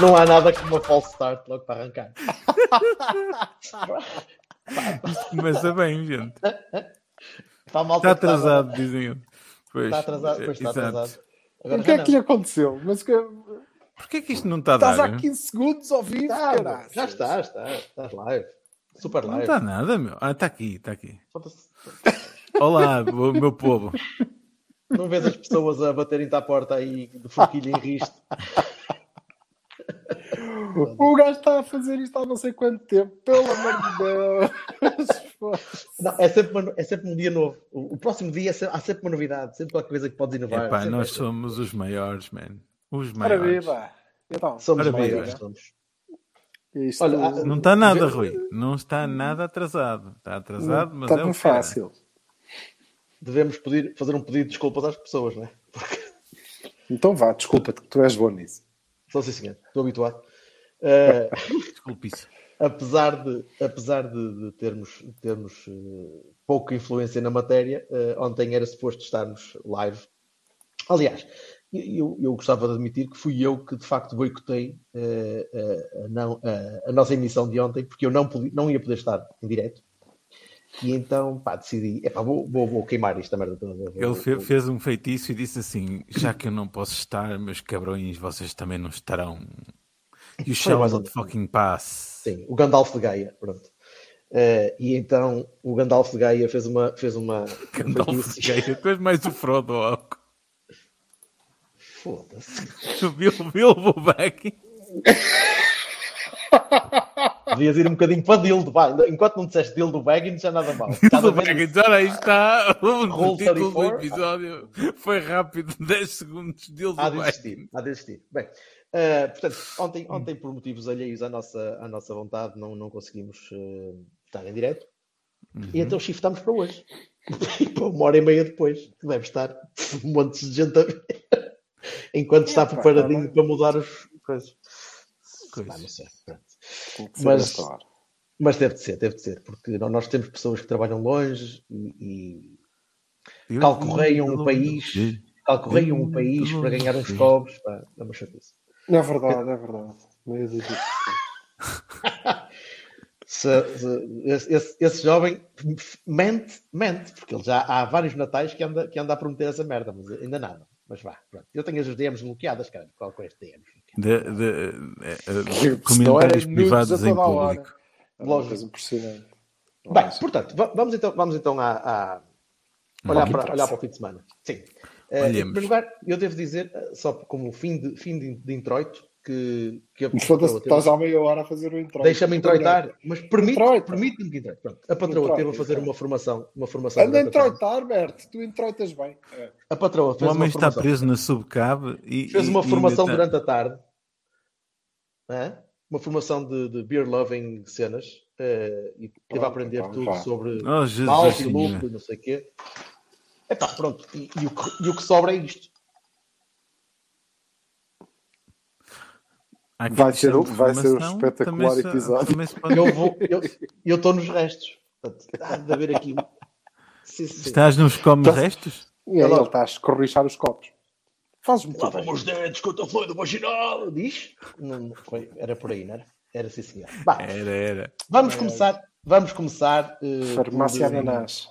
Não há nada como uma false start logo para arrancar. Começa bem, gente. Está, malta Está atrasado, dizem. Pois, Está atrasado, pois está exato. atrasado. Agora O que é que lhe aconteceu? Mas que... Porquê que isto não está a estás dar? há 15 segundos ao vivo, Está, caralho. já está, está. Estás live. Super Não live. está nada, meu. Ah, está aqui, está aqui. Olá, meu povo. Não vês as pessoas a baterem-te à porta aí de forquilha em risto. O gajo está a fazer isto há não sei quanto tempo. Pelo amor de Deus. Não, é, sempre uma- é sempre um dia novo. O, o próximo dia é se- há sempre uma novidade, sempre qualquer coisa que podes inovar. Epá, sempre nós é- somos os maiores, man. Os maiores. viva. Então, somos Ora, maiores. viva. somos. isto Olha, Não está nada, Rui. Não está nada atrasado. Está atrasado, mas está é o era. fácil. Devemos pedir, fazer um pedido de desculpas às pessoas, não é? Então vá, desculpa-te que tu és bom nisso. Sou sim, senhor. Estou habituado. Eh, Desculpe isso. apesar de, apesar de, de termos, de termos eh, pouca influência na matéria, eh, ontem era suposto estarmos live. Aliás, eu, eu gostava de admitir que fui eu que de facto boicotei eh, eh, a, não- a- a nossa emissão de ontem, porque eu não, podia- não ia poder estar em direto. E então, pá, decidi, epá, vou, vou, vou queimar esta merda toda. Ele vou- fe- fez um feitiço e disse assim: Já que eu não posso estar, meus cabrões, vocês também não estarão. You Foi shall not fucking pass. Sim, o Gandalf de Gaia, pronto. Eh, e então o Gandalf de Gaia fez uma. Fez uma Gandalf de Gaia, depois mais o Frodo. ó. Foda-se. O Bil- Bilbo Baggins. Devias ir um bocadinho para Dildo, vai. Enquanto não disseste Dildo Baggins, já nada mal. Bilbo Baggins, olha aí está. O título do 34. episódio foi rápido, 10 segundos. Bilbo Há de existir, há de existir. Bem, eh, portanto, ontem, ontem, por motivos alheios à nossa, à nossa vontade, não, não conseguimos eh, estar em direto. E então shiftamos para hoje. E para uma hora e meia depois, que deve estar um monte de gente a ver. Enquanto está Epá, preparadinho para mudar as coisas. Coisas. Ah, não sei. Mas-. Mas deve de ser, deve de ser, porque nó- nós temos pessoas que trabalham longe e, e calcorreiam o país, calcorreiam o país para ganhar uns cobres. Pá, é uma chatice. É verdade, é verdade. Meio de- Se- se- esse, esse- esse jovem mente, mente, porque ele já há vários natais que anda, que anda a prometer essa merda, mas ainda nada. Mas vá, pronto. Eu tenho as DMs bloqueadas, cara. Qual com este DMs? De, de, eh, eh, comentários privados em público. É Lógico. impressionante. Bem, portanto, va- vamos então, vamos então a, a olhar, para, olhar para o fim de semana. Sim. Eh, em Olhemos. primeiro lugar, eu devo dizer, só como fim de, fim de, de introito, que, que a patroa estás há meia hora a fazer o introito. Deixa-me introitar, mas permite- permite-me que introite. Pronto, a patroa Introita, teve a fazer uma formação. Uma formação Anda a introitar, Berto. Tu introitas bem. É. A patroa O fez uma homem está formação. preso na subcab e. Fez e- uma e formação está- durante a tarde. Hã? Uma formação de, de beer loving cenas. eh, e teve a aprender então, tudo vá. sobre Oh, Jesus malte e e não sei o quê. Epá, pronto. E, e o que, e o que sobra é isto. Há aqui Vai ser, vai ser um espetacular se- episódio. pode- Eu vou. Eu estou nos restos. Há de haver aqui. Sim, sim. Estás nos come Estás- restos? E aí ele está a escorrichar os copos. Fazes muito Lava-me bem. os dentes com o teu fluido vaginal. Diz? Não, foi, era por aí, não era? Era sim, senhor. Bah, Era, era. vamos começar. Vamos começar. eh, Farmácia Ananás.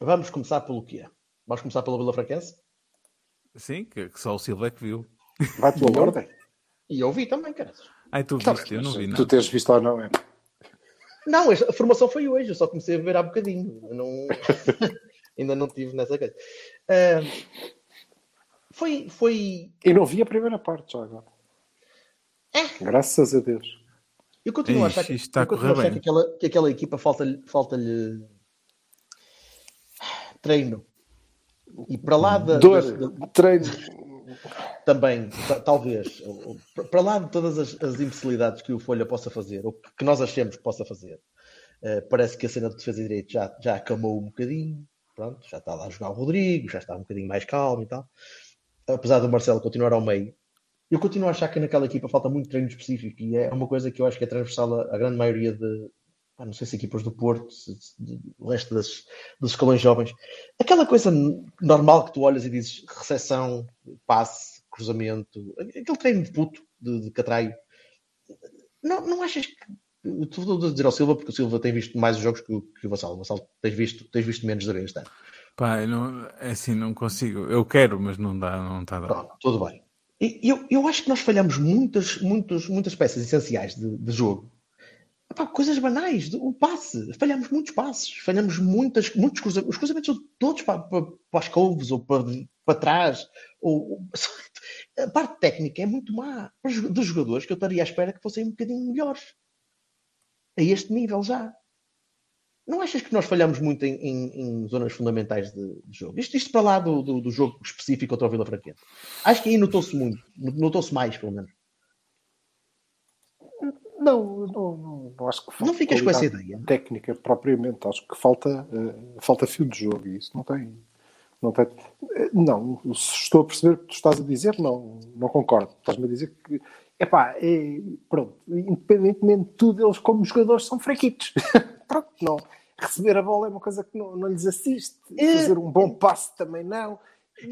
Vamos começar pelo quê? Vamos começar pela Vila Franquense? Sim, que, que só o Silva é que viu. Vai pela ordem. E eu vi também, cara. Ai, tu Tá viste, eu bem, não vi Tu nada. teres visto ou não é? Não, a formação foi hoje, eu só comecei a beber há bocadinho. Eu não... Ainda não tive nessa coisa. Ah, foi, foi. E não vi a primeira parte já agora. Graças a Deus. Eu continuo a Ixi, achar, que, está a eu continuo a correr bem. que, aquela, que aquela equipa falta-lhe falta-lhe treino. E para lá da, Dor, da- da- treino. Também, ta- talvez, para lá de todas as, as imbecilidades que o Folha possa fazer, ou que nós achemos que possa fazer, eh, parece que a cena de defesa de direito já, já acalmou um bocadinho, pronto, já está lá a jogar o Rodrigo, já está um bocadinho mais calmo e tal. Apesar do Marcelo continuar ao meio, eu continuo a achar que naquela equipa falta muito treino específico e é uma coisa que eu acho que é transversal a, a grande maioria de, pá, não sei se equipas do Porto, se, se- o resto das, dos escalões jovens. Aquela coisa normal que tu olhas e dizes recepção, passe, cruzamento, aquele treino de puto, de, de catraio. Não, não achas que. Estou a dizer ao Silva, porque o Silva tem visto mais os jogos que o, que o Vassalo. O Vassalo tens visto, tens visto menos de este ano. Pá, não, é assim, não consigo. Eu quero, mas não dá, não está a dar. Pronto, tudo bem. E eu, eu acho que nós falhamos muitas, muitas, muitas peças essenciais de, de jogo. Epá, coisas banais, o passe, falhamos muitos passes, falhamos muitas, muitos cruzamentos. Os cruzamentos são todos para, para, para as couves ou para, para trás. Ou, a parte técnica é muito má dos jogadores que eu estaria à espera que fossem um bocadinho melhores. A este nível já. Não achas que nós falhamos muito em, em- em zonas fundamentais de, de jogo? Isto, isto para lá do, do, do jogo específico contra o Vila Franquense. Acho que aí notou-se muito. Notou-se mais, pelo menos. Não, não, não, acho que falta Não ficas com essa ideia? técnica propriamente. Acho que falta, eh, falta fio de jogo e isso não tem. Não, tem, eh, não, se estou a perceber o que tu estás a dizer, não, não concordo. Estás-me a dizer que, epá, é, pronto, independentemente de tudo, eles como jogadores são fraquitos. pronto, não. Receber a bola é uma coisa que não, não lhes assiste. É. Fazer um bom passe também não.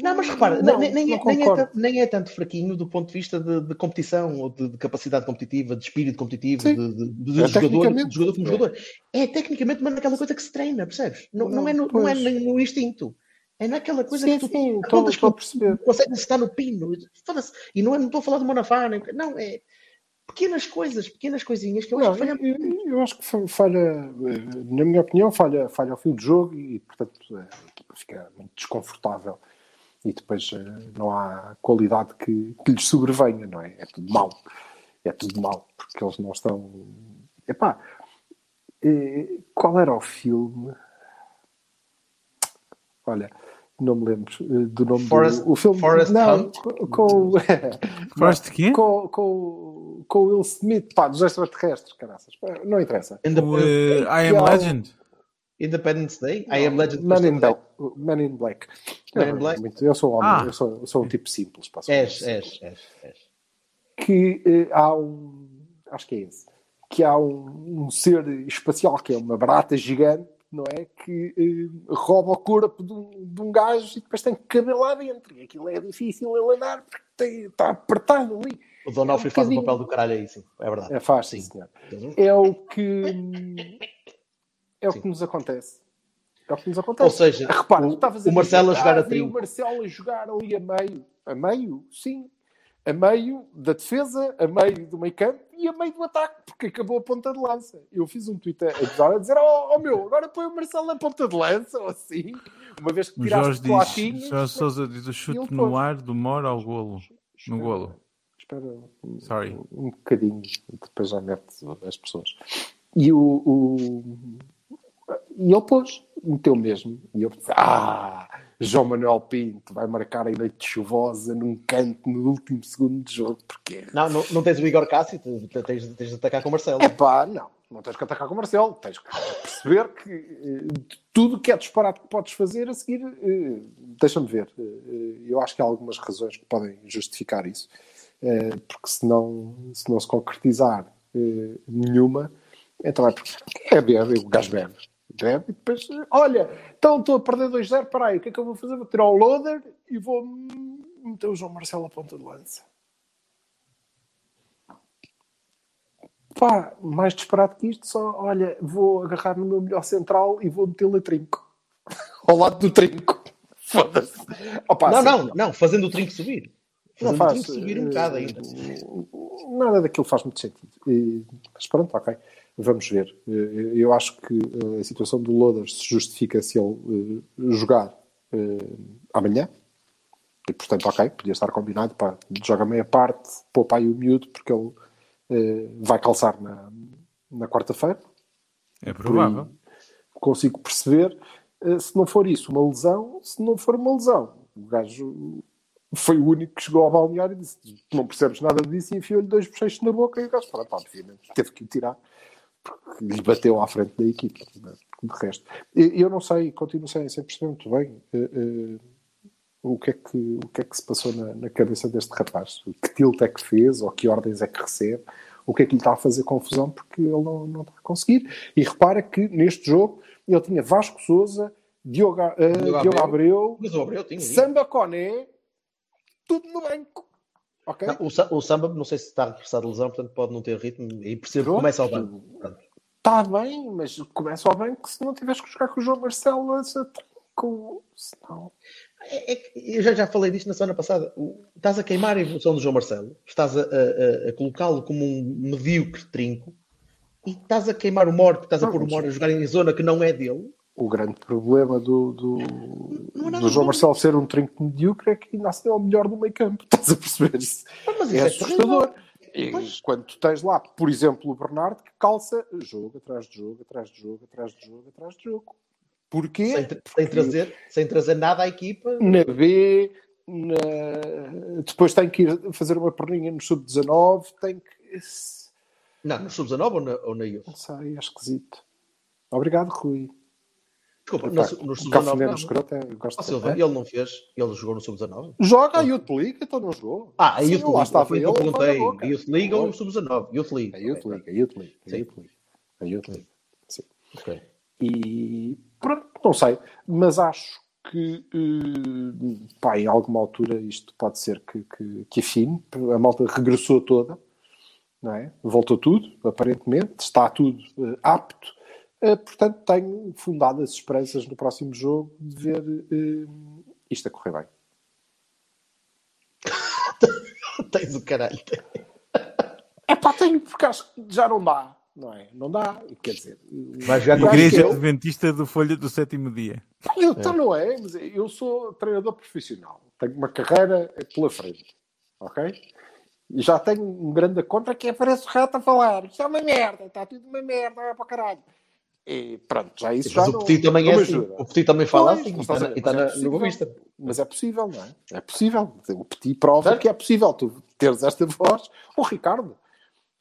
Não, mas repara, Não, nem, nem, não é, nem, é nem é tanto fraquinho do ponto de vista de, de competição ou de, de capacidade competitiva, de espírito competitivo, Sim. de, de, É jogador, jogador como É. jogador. É tecnicamente, mas naquela coisa que se treina, percebes? Não, não, Não, é, no, não é no instinto. É naquela coisa Sim, que tu sim, contas estou a perceber. consegues estar no pino. E não, é, não estou a falar de Monafá, nem, não, é pequenas coisas, pequenas coisinhas que eu acho Não, que falhamos. eu, eu- acho que fa- falha, eh, na minha opinião, falha, falha ao fio de jogo e, portanto, a equipa fica muito desconfortável e depois eh, não há qualidade que, que lhes sobrevenha, não é? É tudo mau. É tudo mau, porque eles não estão. Epá, eh, qual era o filme? Olha, não me lembro eh, do nome Forrest- do o filme. Forrest não, Hunt? com, com, Forrest quê? com, com, com o Will Smith, pá, dos extraterrestres, caraças. Não interessa. Eh, I Am Legend. Independence Day, I Am Legend. Day. Black. Man in Black. Man in Não, Black? muito- Eu sou um homem, Ah. eu, sou, eu sou um tipo simples. um És, simples. és, és, és. Que eh, há um. Acho que é esse. Que há um, um ser espacial que é uma barata gigante, não é? Que eh, rouba o corpo de um, de um gajo e depois tem que caber lá dentro. E aquilo é difícil ele andar porque tem- está apertado ali. O Donofrio É um faz o papel do caralho aí, sim. É verdade. É fácil, Sim. senhor. É o que. É o Sim. que nos acontece. É o que nos acontece. Ou seja, Repara, o- o Marcelo a jogar a trinco. O Marcelo a jogar ali a meio. A meio, sim. A meio da defesa, a meio do meio campo e a meio do ataque, porque acabou a ponta de lança. Eu fiz um tweet a dizer: Oh, oh, meu, agora põe o Marcelo na ponta de lança, ou assim. Uma vez que O tiraste Jorge o diz, Platinho. Jorge Sousa diz o chute pôs. no ar do Mora ao golo. No golo. Espera um, Sorry. um bocadinho, depois já mete as pessoas. E o, o- e ele pôs, meteu mesmo. E eu pensei, ah, João Manuel Pinto vai marcar a noite chuvosa num canto no último segundo de jogo, porque Não, não, não tens o Igor Cássio, tens, tens de atacar com o Marcelo. é pá, não, não tens que atacar com o Marcelo, tens que perceber que eh, tudo que é disparate que podes fazer a seguir, eh, deixa-me ver. Eh, eu acho que há algumas razões que podem justificar isso, porque se não se, não se concretizar nenhuma, então é porque é bebe, o gajo bebe. Bebe e depois, olha, então estou a perder 2-0, para aí, o que é que eu vou fazer? Vou tirar o loader e vou meter o João Marcelo à ponta de lança. Pá, mais disparado que isto, só, olha, vou agarrar no meu melhor central e vou metê-lo a trinco. Ao lado do trinco. Foda-se. Não, não, não, fazendo o trinco subir. Não Fazendo o faz. trinco subir um bocado ainda. eh, Nada daquilo faz muito sentido. Mas pronto, ok. Vamos ver. Eh, Eu acho que eh, a situação do Loader se justifica se ele eh, jogar amanhã. E portanto, ok, podia estar combinado. Pá, joga meia parte, poupa aí o miúdo, porque ele vai calçar na, na quarta-feira. É provável. consigo perceber. se não for isso, uma lesão, se não for uma lesão, o gajo foi o único que chegou ao balneário e disse: Não percebes nada disso, e enfiou-lhe dois bochechos na boca. E o gajo, pronto, obviamente, teve que o tirar porque lhe bateu à frente da equipe. De resto, eu não sei, continuo sem, sem perceber muito bem eh, eh, o, que é que, o que é que se passou na, na cabeça deste rapaz. Que tilt é que fez, ou que ordens é que recebe, o que é que lhe está a fazer confusão, porque ele não, não está a conseguir. E repara que neste jogo ele tinha Vasco Souza, Diogo, eh, Diogo Diogo Abreu. Abreu, Mas o Abreu. Samba Coné, tudo no banco. Ok? Não, o, o Samba, não sei se está a regressar de lesão, portanto pode não ter ritmo e percebo que começa ao banco. Está bem, mas começa ao banco se não tiveres que jogar com o João Marcelo, com... se não. É- é eu já, já falei disto na semana passada. O- Estás a queimar a evolução do João Marcelo, estás a, a- a- colocá-lo como um medíocre trinco e estás a queimar o Mor, estás a pôr o mas- Mor a jogar em zona que não é dele. O grande problema do, do, Não nada do João. Marcelo ser um trinco medíocre é que ainda assim é o melhor do meio campo. Estás a perceber isso? Mas É isso assustador. E Pois. quando tu tens lá, por exemplo, o Bernardo, que calça jogo atrás de jogo, atrás de jogo, atrás de jogo, atrás de jogo. Porquê? Sem, tra- sem Porque trazer, sem trazer nada à equipa. Na B, na- depois tem que ir fazer uma perninha no sub-19, tem que. Não, no Sub-19 ou na, ou na? Não sei, é esquisito. Obrigado, Rui. Desculpa, Pá, no, no o Sub-19 Cafuné não. no escroto é- eu gosto de- Silva, é? ele não fez, ele jogou no Sub-19. Joga a Youth League, então não jogou. Ah, a Youth lá League. estava o que eu perguntei. A Youth League ou o Sub-19? Youth League. A Youth League, a Youth League, a. Youth League. A Youth League. Sim. ok. E pronto, não sei, mas acho que eh, pá, em alguma altura isto pode ser que, que, que afine. A malta regressou toda, não é? Voltou tudo, aparentemente, está tudo eh, apto. Eh, portanto, tenho fundadas esperanças no próximo jogo de ver eh, isto a correr bem. Tens o caralho. É pá, tenho, porque acho que já não dá, não é? Não dá, quer dizer. Vai jogar com eu acho Igreja que eu- Adventista do Folha do Sétimo Dia. Eu, Então não é, mas eu sou treinador profissional. Tenho uma carreira pela frente. Ok? E já tenho um grande contra que é parece o rato a falar. Isto é uma merda, está tudo uma merda, é para caralho. E pronto, já isso já Mas o não, Petit também não é assim. O Petit também fala Pois, assim. E mas está, e mas é no. Boavista. Mas é possível, não é? É possível. O Petit prova que é possível tu teres esta voz. O Ricardo.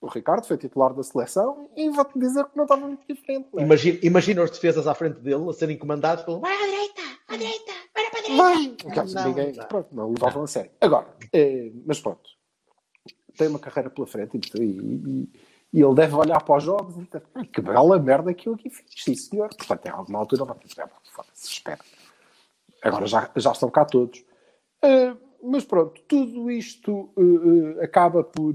O Ricardo foi titular da seleção e vou-te dizer que não estava muito diferente. Não é? Imagina, imagina os defesas à frente dele a serem comandados pelo. Vai à direita, à direita, vai para a direita. Vai! Caso Não, ninguém, não. pronto, não levavam a sério. Agora, eh, mas pronto, tem uma carreira pela frente e, e- e ele deve olhar para os jogos e dizer, "Ah, que bela merda que eu aqui fiz, sim senhor. Portanto, em alguma altura vai dizer, "Ah, foda-se, espera. Agora já, já estão cá todos. Eh, mas pronto, tudo isto eh, eh, acaba por.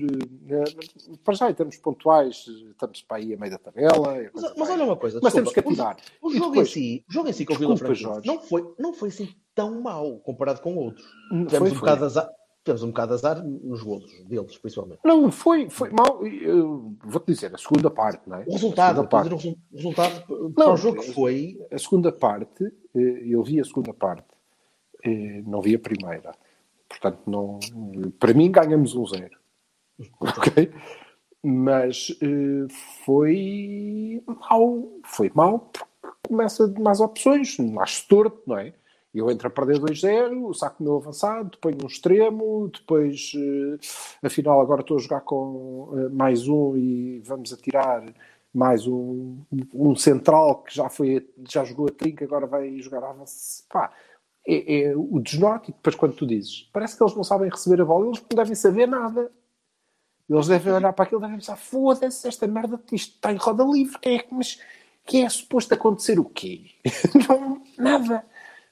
para já, em termos pontuais, estamos para aí a meio da tabela. Mas, mas olha uma coisa, Mas desculpa, temos que atirar. O, o jogo depois- em si, o jogo em si com o Vila Jorge. não foi, não foi assim tão mau comparado com outros. Tivemos, foi, um foi. bocado azar, tivemos um bocado de azar nos golos deles, principalmente. Não, foi, foi mal. eu Vou-te dizer, a segunda parte, não é? O resultado, A parte, o resu- o resultado para o jogo que foi. a segunda parte, eh, eu vi a segunda parte, eh, não vi a primeira. Portanto, não, para mim ganhamos um zero. Ok? Mas eh, foi mau. Foi mau porque começa de mais opções. Acho torto, não é? Eu entro a perder 2-0, saco meu avançado, ponho um extremo, depois, eh, afinal, agora estou a jogar com eh, mais um e vamos atirar mais um, um central que já, foi, já jogou a trinca, agora vai jogar avanço. Pá, é, é o desnorte. E depois, quando tu dizes, parece que eles não sabem receber a bola, eles não devem saber nada. Eles devem olhar para aquilo e devem pensar: foda-se, esta merda isto está em roda livre. É, mas que é suposto acontecer o quê? não, nada.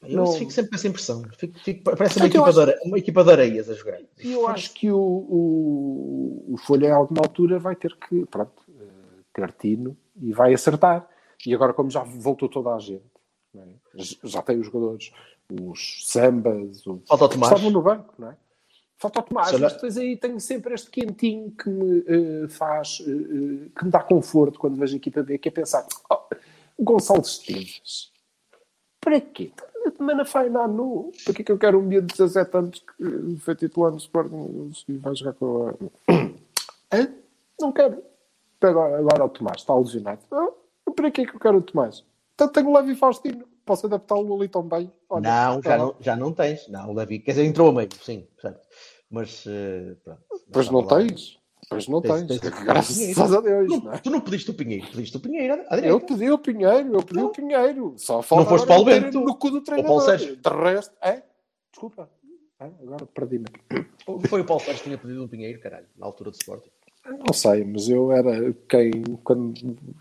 Eu Não. fico sempre com essa impressão. Fico- fico- parece uma equipa, acho- de uma equipa de areias a jogar. E eu acho que o, o, o Folha, a alguma altura, vai ter que pronto, eh, ter tino e vai acertar. E agora, como já voltou toda a gente, é? Já tem os jogadores, os sambas, os Falta o que Tomás. estavam no banco, não é? Falta o Tomás, Se olhar- mas depois aí tenho sempre este quentinho que me eh, faz, eh, que me dá conforto quando vejo a equipa B, que é pensar, oh, Gonçalo Esteves, para quê? Também na Faina nu. Para que é que eu quero um miúdo de 17 anos que eh, foi titular no Sporting e vai jogar com a... Hã? Não quero. Agora, agora o Tomás está lesionado. Ah, para que é que eu quero o Tomás? Então tenho o Levi Faustino. posso adaptá-lo ali tão bem. Olha, não, está já lá. não, já não tens. Não, o Levi, quer dizer, entrou a meio, sim, certo. Mas eh, pronto. Pois não falar. tens. Pois não Tens- tens. tens- Graças a Deus. Não, não é? Tu não pediste o Pinheiro, pediste o Pinheiro à direita. Eu pedi o Pinheiro, eu pedi o Pinheiro. Só falta Não foste Paulo Bento. no cu do Ou treinador. Paulo Sérgio. De resto, é? Desculpa. É, agora perdi-me. Foi o Paulo Sérgio que tinha pedido um Pinheiro, caralho, na altura do Sporting. Não sei, mas eu era quem, quando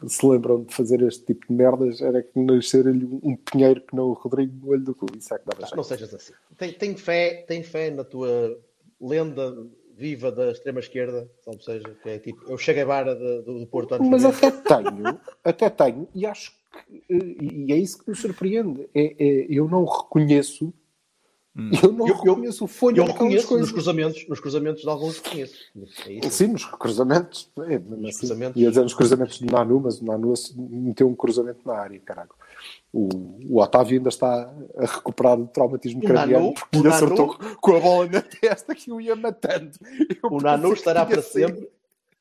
se lembram de fazer este tipo de merdas, era que nascer-lhe um um pinheiro que não o Rodrigo no olho do cu. Isso é que dava Não jeito. sejas assim. Tem, tem fé, tem fé na tua lenda viva da extrema esquerda, ou seja, que é tipo, eu cheguei vara de- do, do Porto antes Mas de até tenho, até tenho, e acho que, e é isso que me surpreende. É, é- eu não reconheço, eu não Eu- eu- reconheço o folho Eu coisas. nos cruzamentos, nos cruzamentos de alguns reconheço. É. Sim, nos cruzamentos. É, Nos assim. cruzamentos. Ia dizer nos cruzamentos do Nanu, mas o Nanu meteu um cruzamento na área, caralho. O, o Otávio ainda está a recuperar do traumatismo craniano Nanu- porque lhe Nanu- acertou com a bola na testa que o ia matando. Eu O Nanu estará para sempre.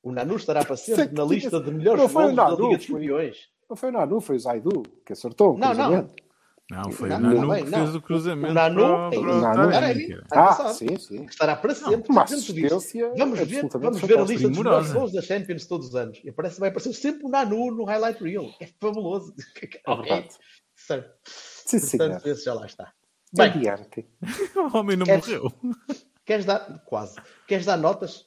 O Nanu estará para sempre na lista de melhores golos da Nanu. Liga dos Campeões. Não foi o Nanu, foi o Zaidu que acertou Não, não. cruzamento. Não, foi Não, o Nanu não, bem, que não. fez o cruzamento. O Nanu- para- para Nanu- aí. cara. Ah, passado. sim, sim. Estará para sempre. assistência Vamos ver, vamos ver a lista dos melhores gols da Champions todos os anos. E parece que vai aparecer sempre o Nanu no highlight reel. É fabuloso. É verdade. Certo. Sim, senhor. Portanto, esse já lá está. Bem, Adiante. O homem não Queres- morreu. queres dar. Quase. Queres dar notas?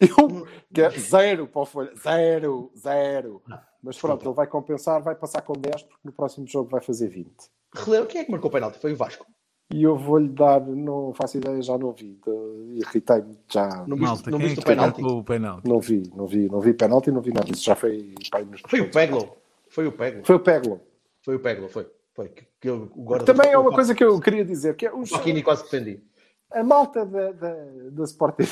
Eu, que é zero para o Folha. Zero, zero. Mas pronto, ele vai compensar, vai passar com 10, porque no próximo jogo vai fazer 20. Relembra, quem é que marcou o penalti? Foi o Vasco. E eu vou-lhe dar, não faço ideia, já não vi. Irritei-me, já Não Malta, não quem é viste que o penalti? o penalti? não vi, não vi, não vi penalti, não vi nada. Isso já foi. Foi o Peglo. Foi o Peglo. Foi o Peglo. Foi o Peglo, foi. Foi. Que, que eu, o Também é uma o coisa que eu queria dizer, que é os, Joaquini quase defendi. a malta da, da, da Sport TV.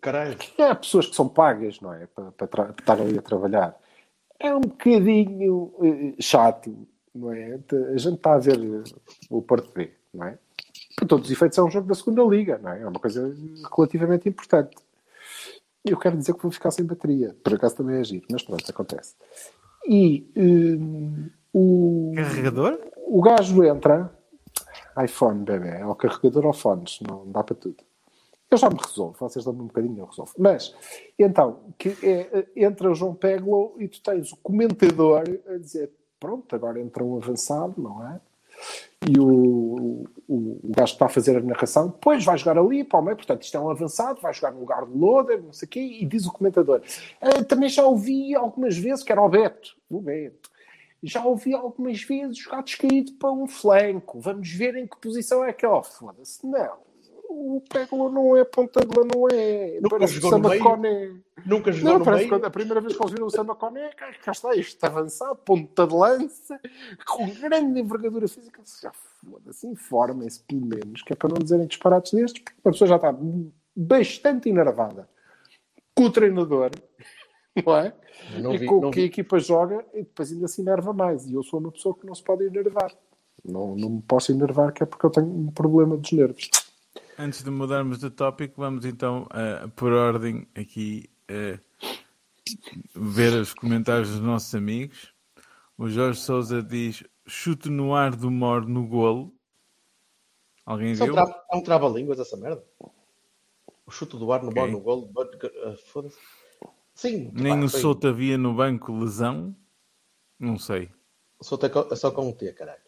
Caralho. É pessoas que são pagas, não é? Para, para, estar ali a trabalhar. É um bocadinho eh, chato, não é? A gente está a ver eh, o Porto B, não é? Por todos os efeitos é um jogo da segunda liga, não é? É uma coisa relativamente importante. E eu quero dizer que vou ficar sem bateria. Por acaso também é giro, mas pronto, acontece. E hum, o, Carregador? o gajo entra, iPhone, bebê, é o carregador ou fones, não dá para tudo. Eu já me resolvo, vocês dão-me um bocadinho, eu resolvo. Mas, então, que é, entra o João Peglo e tu tens o comentador a dizer: pronto, agora entra um avançado, não é? E o, o, o gajo que está a fazer a narração, depois vai jogar ali para o meio, portanto, isto é um avançado, vai jogar no lugar do Loader, não sei o quê, e diz o comentador: "Ah, também já ouvi algumas vezes que era o Beto, o Beto. Já ouvi algumas vezes jogar descaído para um flanco. Vamos ver em que posição é que é. Oh, foda-se. Não. O Peglo não é ponta de lá, não é. Nunca Parece jogou o no meio? Kone. Nunca jogou Não, no parece meio. a primeira vez que eles viram o Sama Kone, cá, cá está este avançado, ponta de lança, com grande envergadura física. Já foda-se, informem-se pelo menos, que é para não dizerem disparates destes, porque a pessoa já está bastante enervada com o treinador, não é? Não e vi, com não o que a vi. equipa joga, e depois ainda se enerva mais. E eu sou uma pessoa que não se pode enervar. Não, não me posso enervar, que é porque eu tenho um problema dos nervos. Antes de mudarmos de tópico, vamos então, eh, por ordem, aqui eh, ver os comentários dos nossos amigos. O Jorge Souza diz: chute no ar do Mor no golo. Alguém Isso é um viu? é um trava-línguas essa merda. O chute do ar no Ok. bola no golo. uh, Foda-se. Sim. Nem pá, o Souto havia no banco lesão. Não sei. O Souto é é só com um T, caralho.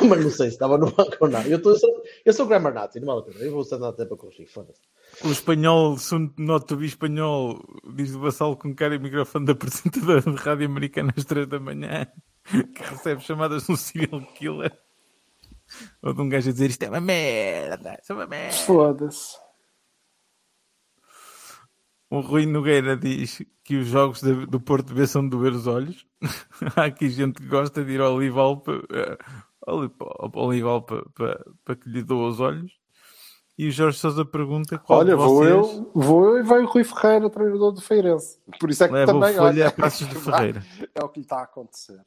Mas não sei se estava no banco ou não. Eu, tô, eu, sou, eu sou grammar nazi, não vale a pena. Eu vou usar nada tempo a corrigir, foda-se. O espanhol, son- not to be espanhol, diz o Vassalo com cara e microfone da apresentadora de rádio americana às 3 da manhã, que recebe chamadas de um serial killer. Ou de um gajo a dizer isto é uma merda, isto é uma merda. Foda-se. O Rui Nogueira diz que os jogos do Porto B são de doer os olhos. Há aqui gente que gosta de ir ao Olival para, eh, ao ao Olival para, para, para que lhe doa os olhos. E o Jorge Sousa pergunta qual Olha, de vou vocês eu, vou eu e vai o Rui Ferreira, treinador do Feirense. Por isso é que leva também, o folha olha, a Passos de Ferreira. é o que lhe está a acontecer.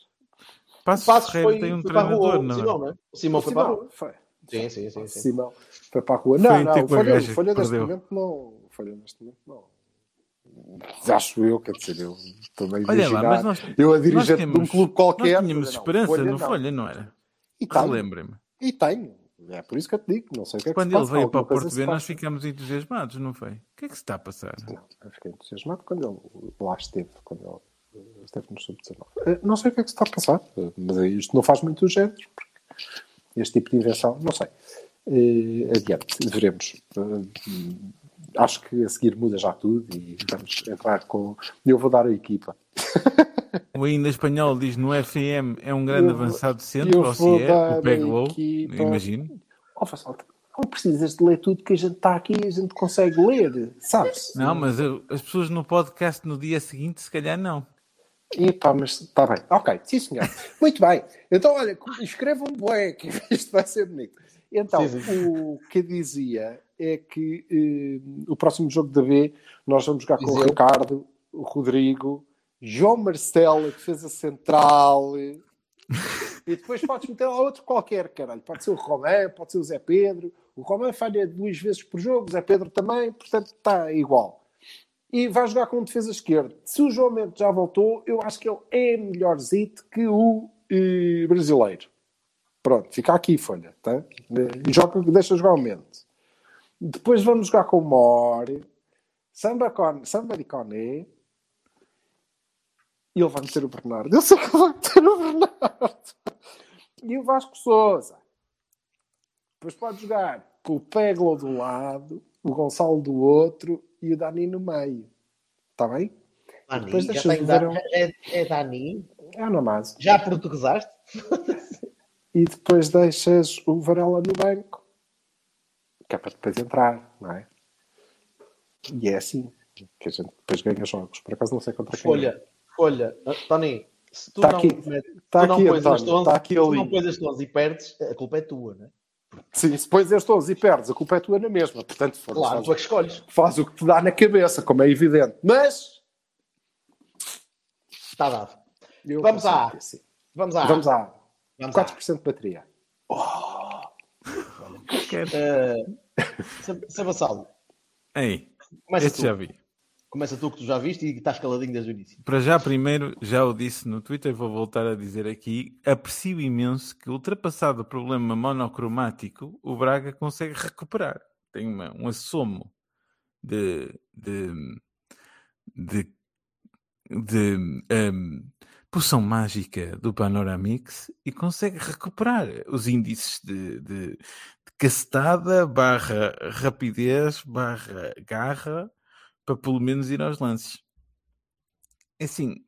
Passos, Passos Ferreira foi, tem um foi para a treinador, rua, o não Simão, é? não é? O Simão foi para a Simão, rua. foi. Sim, sim, sim. sim. Simão foi para a rua. Foi Não, não, ter o com a Folha, o Folha neste momento não. o Folha neste momento não. Acho eu, quer dizer, eu também Olha lá, mas nós, eu a dirigente de um temos, clube qualquer. nós tínhamos não, esperança Folha no não. Folha, não era? E tenho, Relembrem-me. e tenho. É por isso que eu te digo, não sei o que é que Quando se ele veio para o Porto B, nós ficamos entusiasmados, não foi? O que é que se está a passar? Não, eu fiquei entusiasmado quando ele lá esteve, quando ele eh, esteve no Sub-19. Eh, Não sei o que é que se está a passar, eh, mas é isto não faz muito os géneros, porque este tipo de invenção, não sei. Eh, adiante, veremos. Eh, acho que a seguir muda já tudo e vamos entrar com. Eu vou dar a equipa. O ainda espanhol diz no FM é um grande Eu avançado centro, ou se é, o Peg a Low, equipa. imagino. Ó, Vassal, não precisas de ler tudo que a gente está aqui e a gente consegue ler, sabes? Não, mas eu- as pessoas no podcast no dia seguinte, se calhar não. Epá, mas está bem. Ok, sim senhor. Muito bem. Então, olha, escrevam um bué, que isto vai ser bonito. Então, Sim, o que eu dizia é que eh, o próximo jogo da B nós vamos jogar com o. Ricardo, o Rodrigo, João Marcelo, que fez a central, e depois podes meter outro qualquer, caralho. Pode ser o Romão, pode ser o Zé Pedro. O Romão falha duas vezes por jogo, o Zé Pedro também, portanto está igual e vai jogar com defesa esquerda. Se o João Mendes já voltou, eu acho que ele é melhorzito que o eh, brasileiro. Pronto, fica aqui, Folha. Tá? Joga, deixa jogar o Mendes. Depois vamos jogar com o Mori, Samba, Samba de Coné, ele vai meter o Bernardo. Eu sei que ele vai meter o Bernardo. E o Vasco Souza. Depois pode jogar com o Peglo do lado, o Gonçalo do outro e o Dani no meio. Está bem? Dani, Depois já deixas tem Dani, um- é, é Dani. É no mais. Já portuguesaste? E depois deixas o Varela no banco. Que é para depois entrar, não é? E é assim que a gente depois ganha jogos. Por acaso não sei contra quem. é. Ah, Tony, se tu Tá não, aqui. Tá tu não aqui, pões António, este 11, tá aqui se tu ali. não pões este 11 e perdes, a culpa é tua, não é? Sim, se pões estes 11 e perdes, a culpa é tua na mesma. Portanto, foda-se, Claro, faz, tu é que escolhes. faz o que te dá na cabeça, como é evidente. Mas. Está dado. eu Vamos à- que sim. Vamos à. Vamos à. 4% de bateria. Uh, Sam- Sam Vassalo, Ei, este já vi. Começa tu que tu já viste e estás caladinho desde o início. Para já, primeiro, já o disse no Twitter, vou voltar a dizer aqui. Aprecio imenso que, ultrapassado o problema monocromático, o Braga consegue recuperar. Tem uma, um assomo de, de, de, de hum, poção mágica do Panoramix e consegue recuperar os índices de, de, de barra rapidez barra garra para pelo menos ir aos lances. É Assim,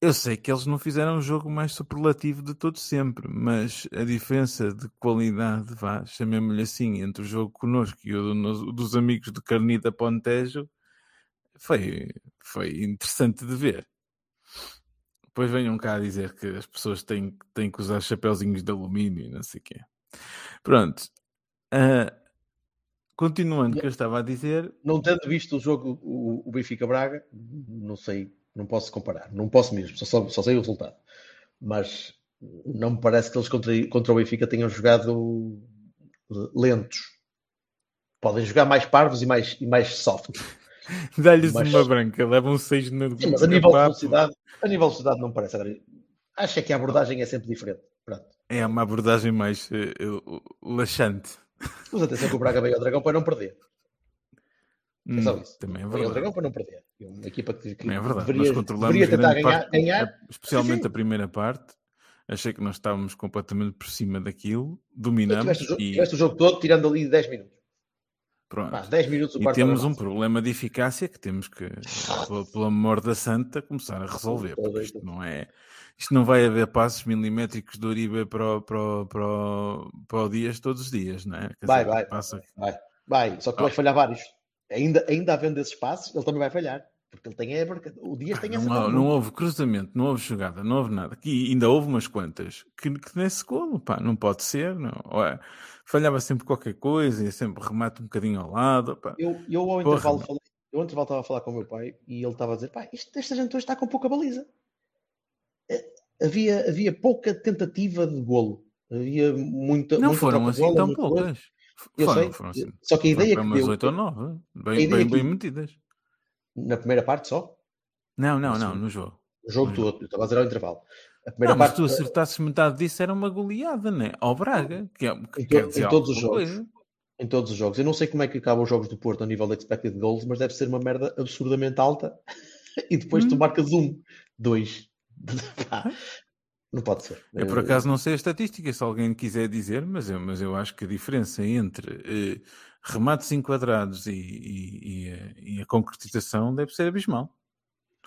eu sei que eles não fizeram o jogo mais superlativo de todo sempre, mas a diferença de qualidade, vá, chamemos-lhe assim, entre o jogo connosco e o do- dos amigos do Carnita Pontejo foi, foi interessante de ver. Depois venham cá dizer que as pessoas têm, têm que usar chapéuzinhos de alumínio e não sei o quê. Pronto. Ah, continuando o que eu estava a dizer, Não tendo visto o jogo, o, o Benfica-Braga, não sei, não posso comparar. Não posso mesmo, só, só, sei o resultado. Mas não me parece que eles contra, contra o Benfica tenham jogado lentos. Podem jogar mais parvos e mais, e mais soft. dá-lhes Mas- uma branca, levam seis na Sim, mas a nível de velocidade, a nível de velocidade não me parece. Agora, acho é que a abordagem é sempre diferente. Pronto. É uma abordagem mais eh, eh, laxante. Mas atenção que o Braga veio ao Dragão para não perder. É só Hum, isso. também é Veio ao verdade. Dragão para não perder. É Uma equipa que, que é verdade. deveria, deveria tentar ganhar, parte, ganhar. eh, especialmente a primeira parte. Achei que nós estávamos completamente por cima daquilo, dominamos tiveste, o jogo, e tiveste o jogo todo tirando ali 10 minutos. Pronto. Pá, 10 minutos o E quarto temos um problema de eficácia que temos que, pelo, amor da santa, começar a resolver. Porque isto não é. Isto não vai haver passos milimétricos do Uribe para o, para, o, para, o, para o Dias todos os dias, não é? Quer Vai, dizer, vai. Passa, Vai, vai. Só que vai falhar vários. Ainda, ainda havendo esses passos, ele também vai falhar. Porque ele tem a O Dias tem essa. não, não houve cruzamento, não houve jogada, não houve nada. Aqui ainda houve umas quantas que, que nesse golo, pá, não pode ser. Não. Ou é, falhava sempre qualquer coisa, ia sempre remate um bocadinho ao lado. Pá. Eu, eu ao intervalo falei, eu ao intervalo estava a falar com o meu pai e ele estava a dizer: pá, isto, esta gente hoje está com pouca baliza. Eh, Havia, havia pouca tentativa de golo. Havia muita. não muita foram assim tão poucas. Eu Foram, sei. foram assim. Só que a Foram ideia para que umas deu. 8 ou 9, A bem, bem, bem metidas. Na primeira parte só? Não, não, não, no jogo. O jogo No todo, eu estava a dizer ao intervalo. A primeira Não, mas parte tu acertasses metade disso era uma goleada, né? Ao Braga, que, é, que em, to- em todos os jogos. coisa. Em todos os jogos. Eu não sei como é que acabam os jogos do Porto a nível de expected goals, mas deve ser uma merda absurdamente alta. E depois tu Hum. marcas um, dois. Não pode ser. Eu por acaso não sei a estatística, se alguém quiser dizer, mas eu, mas eu acho que a diferença entre eh, remates enquadrados e, e- e a, e a concretização deve ser abismal.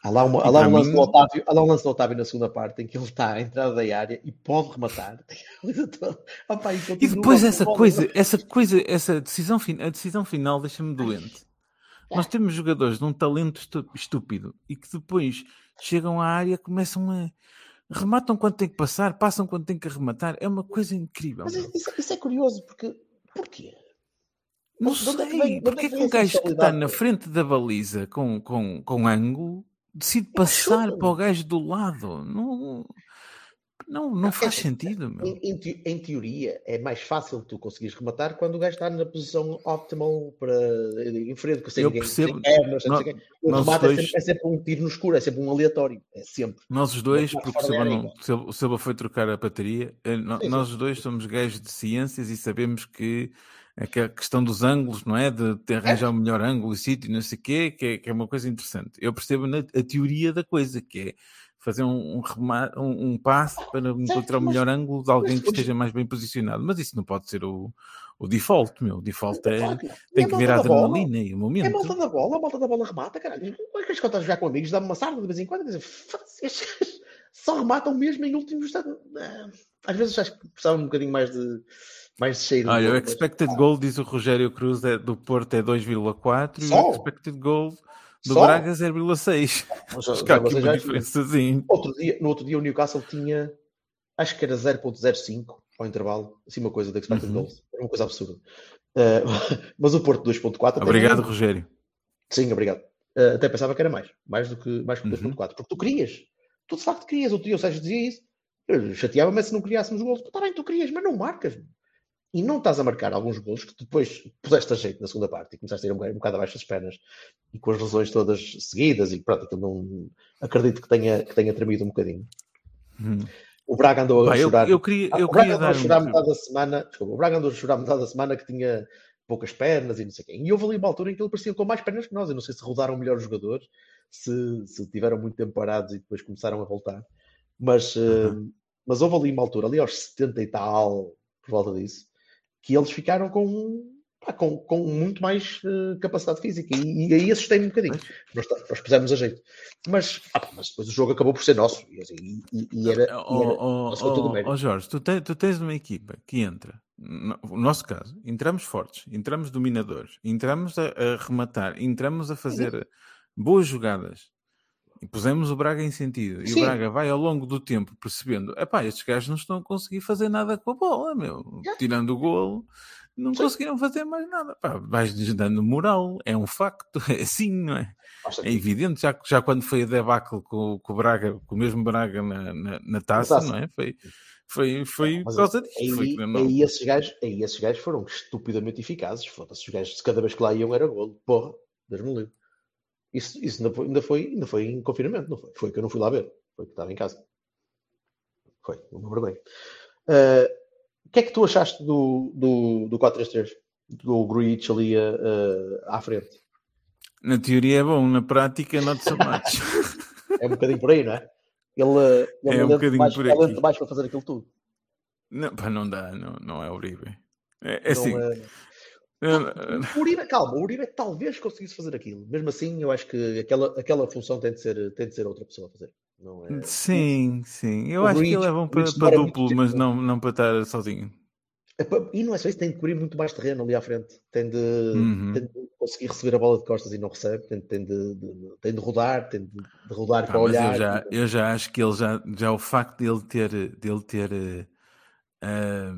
Há lá, uma- há lá um lance mim- do Otávio, há lá um lance do Otávio na segunda parte em que ele está à entrada da área e pode rematar. Opa, E depois essa coisa, essa coisa, essa decisão, a decisão final deixa-me doente. Nós temos jogadores de um talento estúpido e que depois chegam à área, começam a rematam quando tem que passar, passam quando tem que arrematar. É uma coisa incrível. Mas isso, isso é curioso, porque porquê? Não é que sei, vem- de onde porque é é que que vem um gajo que está na frente da baliza com, com, com ângulo decide passar para o gajo do lado? Não, não, não faz é- sentido, meu. Em, em em teoria, é mais fácil tu conseguires rematar quando o gajo está na posição optimal para em frente, Eu percebo. sem pernas, sem Nó- não sei o nós remate é, dois- sempre, é sempre um tiro no escuro, é sempre um aleatório. É sempre. Nós os dois, porque o não, o Silva foi trocar a bateria, eh, nós os dois somos gajos de ciências e sabemos que aquela questão dos ângulos, não é? De, de arranjar o melhor ângulo e sítio, não sei o quê, que é, que é uma coisa interessante. Eu percebo na, a teoria da coisa, que é fazer um, um, um, um passe para encontrar o melhor ângulo de alguém que esteja mais bem posicionado. Mas isso não pode ser o, o default, meu. O default é. Que Tem a que malta vir a adrenalina e o É a momento. malta da bola, a malta da bola remata, caralho. Quando estás a jogar com amigos, dá-me uma sarda de vez em quando, quer dizer, só rematam mesmo em último instante. Ah, Às vezes acho que precisava um bocadinho mais de, mais de cheiro. Olha, o Mas- expected goal, diz o Rogério Cruz, é, do Porto é 2,4 e o expected goal do Só? Braga é 0,6. Mas já- Acho que há aqui uma já- diferença assim. Outro dia, no outro dia o Newcastle tinha, acho que era 0.05 ao intervalo, assim uma coisa de expected Uhum. goals. Era uma coisa absurda. Ah, mas o Porto 2.4 até Obrigado, nem- Rogério. Sim, obrigado. Ah, até pensava que era mais, mais do que, mais que Uhum. 2.4, porque tu querias. Tu de facto querias. Outro dia o Sérgio dizia isso. Chateava-me se não criássemos gols. Está bem, tu querias, mas não marcas. E não estás a marcar alguns gols que depois puseste a jeito na segunda parte e começaste a ir um, bocado- um bocado abaixo das pernas e com as lesões todas seguidas e pronto, aquilo não acredito que tenha, que tenha tremido um bocadinho. Uhum. O Braga andou a Pá, eu, chorar. eu queria, Ah, eu o Braga queria andou a chorar um... metade da semana. Desculpa, o Braga andou a chorar metade da semana que tinha poucas pernas e não sei quem. E houve ali uma altura em que ele parecia com mais pernas que nós. Eu não sei se rodaram melhor os jogadores, se, se tiveram muito tempo parados e depois começaram a voltar. Mas, eh, mas houve ali uma altura, ali aos 70 e tal, por volta disso, que eles ficaram com, pá, com, com muito mais eh, capacidade física. E, e aí assustei-me um bocadinho. Nós, tá- nós pusemos a jeito. Mas, ah, pá, mas depois o jogo acabou por ser nosso. E, assim, e- e- era, era, Oh, oh, oh, oh, Jorge, tu, te- tu tens uma equipa que entra, no no nosso caso, entramos fortes, entramos dominadores, entramos a, a rematar, entramos a fazer boas jogadas e pusemos o Braga em sentido. E Sim. o Braga vai ao longo do tempo percebendo: epá, estes gajos não estão a conseguir fazer nada com a bola, meu. Tirando o golo, não Sim. conseguiram fazer mais nada. Pá, vais-lhes dando moral, é um facto, é assim, não é? Basta- É evidente, já, já quando foi a debacle com, com o Braga, com o mesmo Braga na, na, na taça, taça. não é? Foi, foi, foi por causa disso. aí, foi não- aí esses gajos, aí esses gajos foram estupidamente eficazes. Foda-se, os gajos, cada vez que lá iam era golo. Porra, Deus me livre. Isso, isso ainda, foi, ainda, foi, ainda foi em confinamento, não foi? Foi que eu não fui lá ver. Foi que estava em casa. Foi, uma vergonha. Ah, o que é que tu achaste do, do, do 4-3-3? Do Gruitch ali ah, ah, à frente? Na teoria é bom, na prática not so much. É um bocadinho por aí, não é? Ele, ele É um bocadinho mais, por lento demais para fazer aquilo tudo. não, pá, não dá, não, não é Uribe. É, é Não assim. é- O Uribe, calma, o Uribe talvez conseguisse fazer aquilo. Mesmo assim, eu acho que aquela, aquela função tem de, ser, tem de ser outra pessoa a fazer. Não é... Sim, sim. Eu O acho que ele é bom o para, para duplo, mas não, não para estar sozinho. É E não é só isso, tem de cobrir muito mais terreno ali à frente. Tem de, Uhum. tem de conseguir receber a bola de costas e não recebe. Tem, tem de, de- tem de rodar, tem de, de rodar Pá, para olhar. eu já, eu já acho que ele já, já o facto dele ter, dele ter, eh, ah,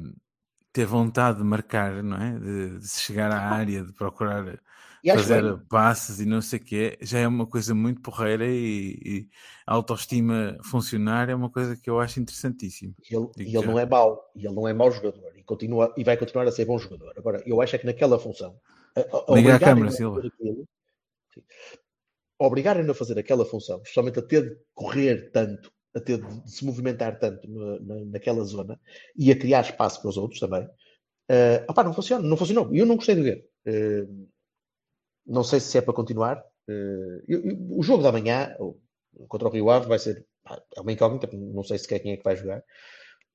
ter vontade de marcar, não é? De, de chegar à área, de procurar E acho fazer bem. passes e não sei o quê, já é uma coisa muito porreira e, e a autoestima funcionar é uma coisa que eu acho interessantíssima. E ele, e ele não é mau, e ele não é mau jogador, e, continua, e vai continuar a ser bom jogador. Agora, eu acho é que naquela função, a, Liga câmara, a Silva. aquilo, sim, obrigarem-no a fazer aquela função, especialmente a ter de correr tanto, a ter de se movimentar tanto na, na- naquela zona e a criar espaço para os outros também, eh, opá, não funciona, não funcionou. Eu não gostei de ver. Eh, não sei se é para continuar. Eh, eu- eu- o jogo da manhã, contra o Rio Ave, vai ser pá, é uma incógnita, não sei sequer quem é que vai jogar.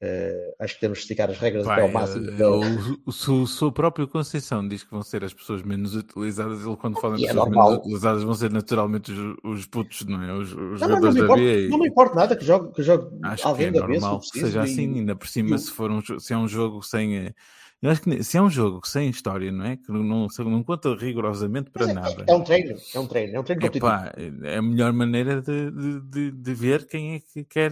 Eh, acho que temos de esticar as regras até Pai, ao máximo. eh, o, o, se o- se o próprio Conceição diz que vão ser as pessoas menos utilizadas, ele quando fala em E é pessoas normal. menos utilizadas vão ser naturalmente os, os putos, não é? Os, os Não, não, não, me importa, e- não me importa nada que jogue, que jogue Acho que alguém é da se normal for que seja e- assim, ainda por cima, eu- se, for um, se é um jogo sem. Eu acho que se é um jogo sem história, não é? Que não, não, conta rigorosamente para é- nada. É um treino, é um treino, é um treino competitivo. Epá, é a melhor maneira de, de, de, ver quem é que quer,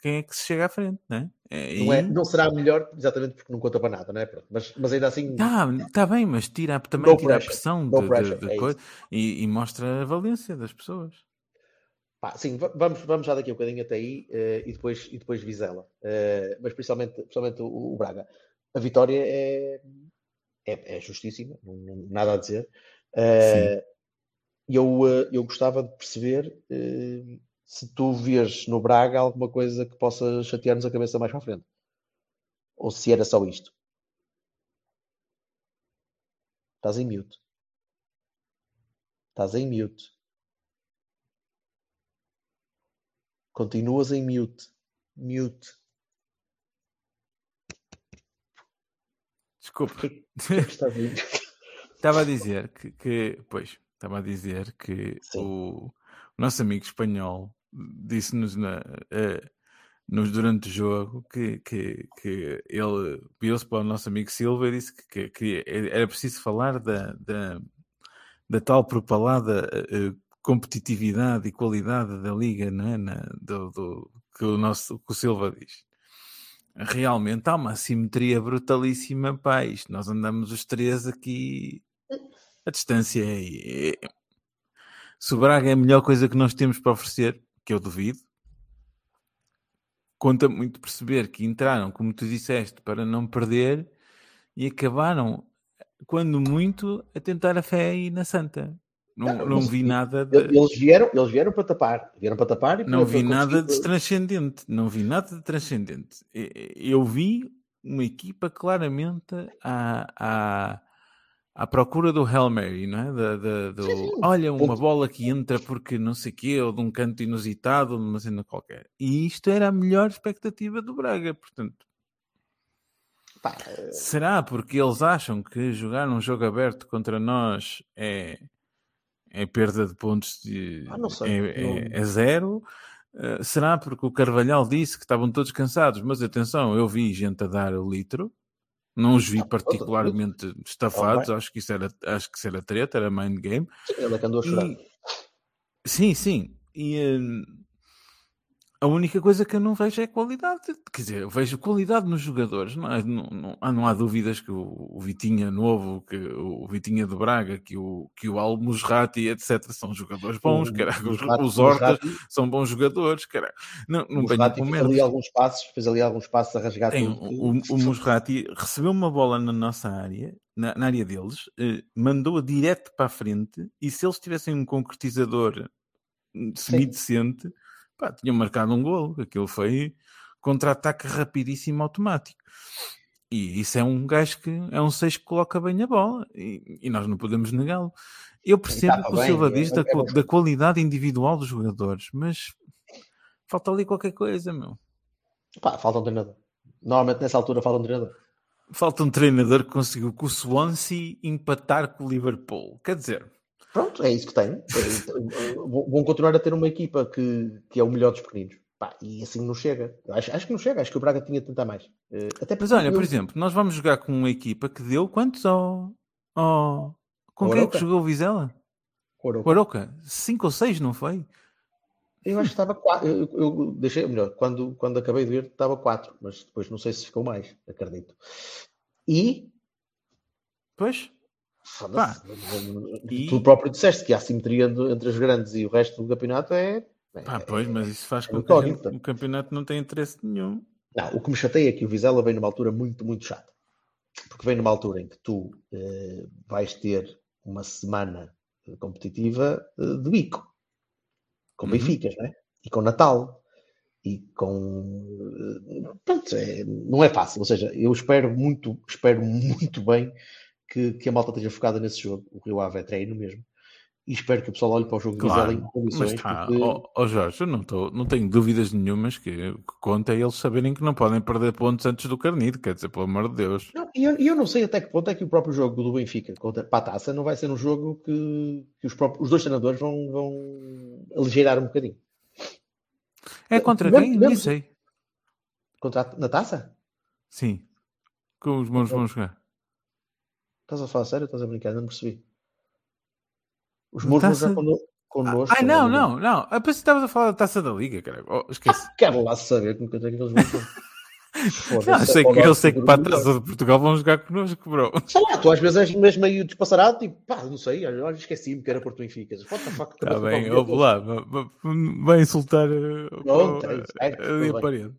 quem é que se chega à frente, não é? É, Não, é, não será melhor, exatamente porque não conta para nada, não é? Mas, mas ainda assim, Tá, tá bem, mas tira, também No tira a pressure. pressão de- pressure, de é coisa e, e mostra a valência das pessoas. pá, sim, va- vamos, vamos já daqui a um bocadinho até aí eh, e, depois, e depois Vizela. Eh, mas principalmente, principalmente o, o Braga. A vitória é, é, é justíssima, nada a dizer. E eu, eh, eu gostava de perceber eh, se tu vês no Braga alguma coisa que possa chatear-nos a cabeça mais para a frente. Ou se era só isto. Estás em mute. Estás em mute. Continuas em mute. Mute. Desculpa. Estava a dizer que, que- pois, estava a dizer que Sim. o, nosso amigo espanhol disse-nos eh, nos durante o jogo que, que, que ele virou-se para o nosso amigo Silva e disse que, que- era preciso falar da, da, da tal propalada eh, competitividade e qualidade da liga, não é? Na- do, do- que, o nosso, que o Silva diz. Realmente há uma simetria brutalíssima, pá, isto nós andamos os três aqui a distância é, é- se o Braga é a melhor coisa que nós temos para oferecer, que eu duvido, conta muito perceber que entraram, como tu disseste, para não perder e acabaram, quando muito, a tentar a fé aí na Santa. Não, Não, não vi nada de, Eles vieram, eles vieram para tapar. Vieram para tapar e não para- vi para nada de transcendente. Não vi nada de transcendente. Eu vi uma equipa claramente à, à, à procura do Hail Mary, não é? Da- da- do, Sim, sim. olha, uma Ponto. bola que entra porque não sei o quê, ou de um canto inusitado, ou de uma cena qualquer. E isto era a melhor expectativa do Braga, portanto. Pá, eh, Será porque eles acham que jogar um jogo aberto contra nós é, é perda de pontos de, Ah, não sei. é, é- é zero? Uh, será porque o Carvalhal disse que estavam todos cansados? Mas atenção, eu vi gente a dar o litro, não os vi Ah, particularmente estafados, acho que isso era, acho que isso era treta, era mind game. ele é que andou a chorar. E- Sim, sim. E hum, a única coisa que eu não vejo é qualidade. Quer dizer, eu vejo qualidade nos jogadores. Não, há- não, não, não há dúvidas que o, o Vitinha novo, que o Vitinha de Braga, que o, que o Almusrati, etc., são jogadores bons. O- Caraca, o os, Musrati- os o Hortas Musrati- são bons jogadores. Caraca. Não, não o Musrati fez ali alguns passos, fez ali alguns passos a rasgar Tem, tudo. o, o Musrati recebeu uma bola na nossa área, na, na área deles, eh, mandou-a direto para a frente e se eles tivessem um concretizador hum, semidecente, pá, tinham marcado um golo. Aquilo foi contra-ataque rapidíssimo automático. E isso é um gajo que é um 6 que coloca bem a bola e, e nós não podemos negá-lo. Eu percebo o que o Silva é- diz da, é da qualidade individual dos jogadores, mas falta ali qualquer coisa, meu. Pá, falta um treinador. Normalmente nessa altura falta um treinador. Falta um treinador que conseguiu com o Swansea empatar com o Liverpool. Quer dizer, Pronto, é isso que tem. É, vão continuar a ter uma equipa que, que é o melhor dos pequeninos. Pá, e assim não chega. Acho, acho que não chega. Acho que o Braga tinha de tentar mais. Eh, Até mas olha, eu- por exemplo, nós vamos jogar com uma equipa que deu quantos ao. ao... Com O quem é que jogou o Vizela? O Arouca? 5 ou 6, não foi? Eu acho que estava 4. Eu, eu deixei, melhor, quando, quando acabei de ver, estava 4, mas depois não sei se ficou mais, acredito. E, Pois. Foda-se, e- tu próprio disseste que a assimetria do- entre os grandes e o resto do campeonato é. é- Pá, pois, mas isso faz é com que o campeonato não tenha interesse nenhum. Não, o que me chateia é que o Vizela vem numa altura muito, muito chata. Porque vem numa altura em que tu eh, vais ter uma semana eh, competitiva eh, de bico. com Uhum. Benficas, não é? E com Natal. E com. Pronto, é- não é fácil. Ou seja, eu espero muito, espero muito bem que, que a malta esteja focada nesse jogo. O Rio Ave é treino mesmo. E espero que o pessoal olhe para o jogo Vizela em Claro, condições. mas tá, porque- ó ó Jorge, eu não, tô, não tenho dúvidas nenhumas que, que conta é eles saberem que não podem perder pontos antes do Carnido, quer dizer, pelo amor de Deus. E eu, eu não sei até que ponto é que o próprio jogo do Benfica contra para a taça não vai ser um jogo que, que os, próprios, os dois treinadores vão, vão aligeirar um bocadinho. É contra Mesmo- quem? Nem sei. Contra a- na taça? Sim. Com os bons vão jogar. Estás a falar sério ou estás a brincar? Não percebi. Os muros vão jogar cono- connosco. Ai, não, não, não. Eu pensei que estavas a falar da taça da Liga, cara. Oh, esquece. Quero lá saber com quanto é que eles vão Não, eu sei é o que, eu sei que para a taça de Portugal vão jogar connosco, bro. Sei lá, tu às vezes és mesmo meio despassarado, tipo, pá, não sei, olha, esqueci-me que era Porto Benfica. What the fuck? Tá bem, ouve lá. va- va- Vai insultar uh, Pronto, o- é é, a parede.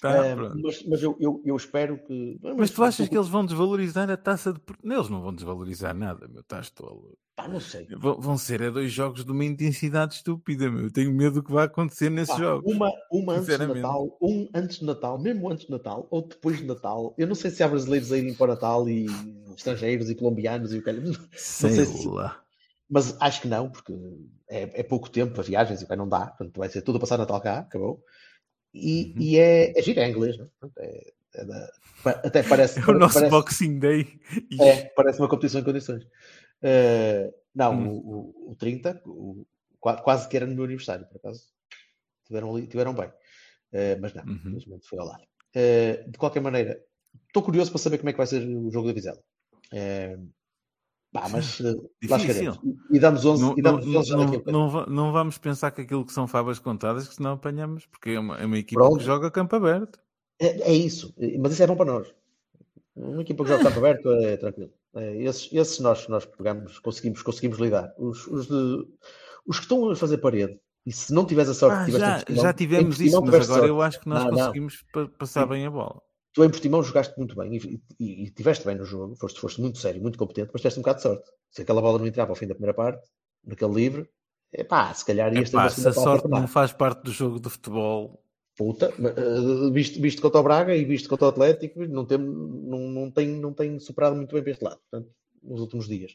Tá, pronto. mas mas eu, eu, eu espero que. Mas tu achas que eles vão desvalorizar a taça de Portugal? Eles não vão desvalorizar nada, meu. Estás tolo. Pá, não sei. Vão vão ser a dois jogos de uma intensidade estúpida, meu. Eu tenho medo do que vai acontecer nesses Pá, jogos. Uma, uma antes de. Natal, um antes de Natal, mesmo antes de Natal, ou depois de Natal. Eu não sei se há brasileiros aí para o Natal e estrangeiros e colombianos e o que Não Sei sei se- lá. Mas acho que não, porque é, é pouco tempo para viagens e vai não dá. Portanto, vai ser tudo a passar Natal cá, acabou. E, Uhum. e é, é giro, é inglês, não é? É- é da- até parece. É o nosso parece, Boxing Day. É, parece uma competição em condições. Eh, não, Hum. o, o, o 30, o- qua- quase que era no meu aniversário, por acaso. Tiveram, tiveram bem. Eh, mas não, Uhum. infelizmente foi ao lado. Eh, de qualquer maneira, estou curioso para saber como é que vai ser o jogo da Vizela. Eh, pá, mas eh, lá chegaremos. E, damos 11, Não, e damos não- 11 já não- não não vamos pensar que aquilo que são favas contadas, que senão apanhamos, porque é uma, é uma equipa Pronto. que joga campo aberto. É, é isso, mas isso é bom para nós. Uma equipa que joga campo aberto é tranquilo. É, esses, esses nós, nós pegamos, conseguimos, conseguimos lidar. Os, os, de- os que estão a fazer parede, e se não tiveres a sorte Ah, que tiveste já, já em tivemos isso, mas agora sorte. eu acho que nós Não, não. conseguimos pa- passar bem a bola. Tu em Portimão jogaste muito bem e, e, e tiveste bem no jogo, foste, foste muito sério, muito competente, mas tiveste um bocado de sorte. Se aquela bola não entrava ao fim da primeira parte, naquele livre, epá, se calhar ias ter Epá, uma se a sorte não faz parte do jogo de futebol, Puta, eh, visto, visto contra o Braga e visto contra o Atlético, não tem, não, não, tem, não tem superado muito bem para este lado, portanto, nos últimos dias.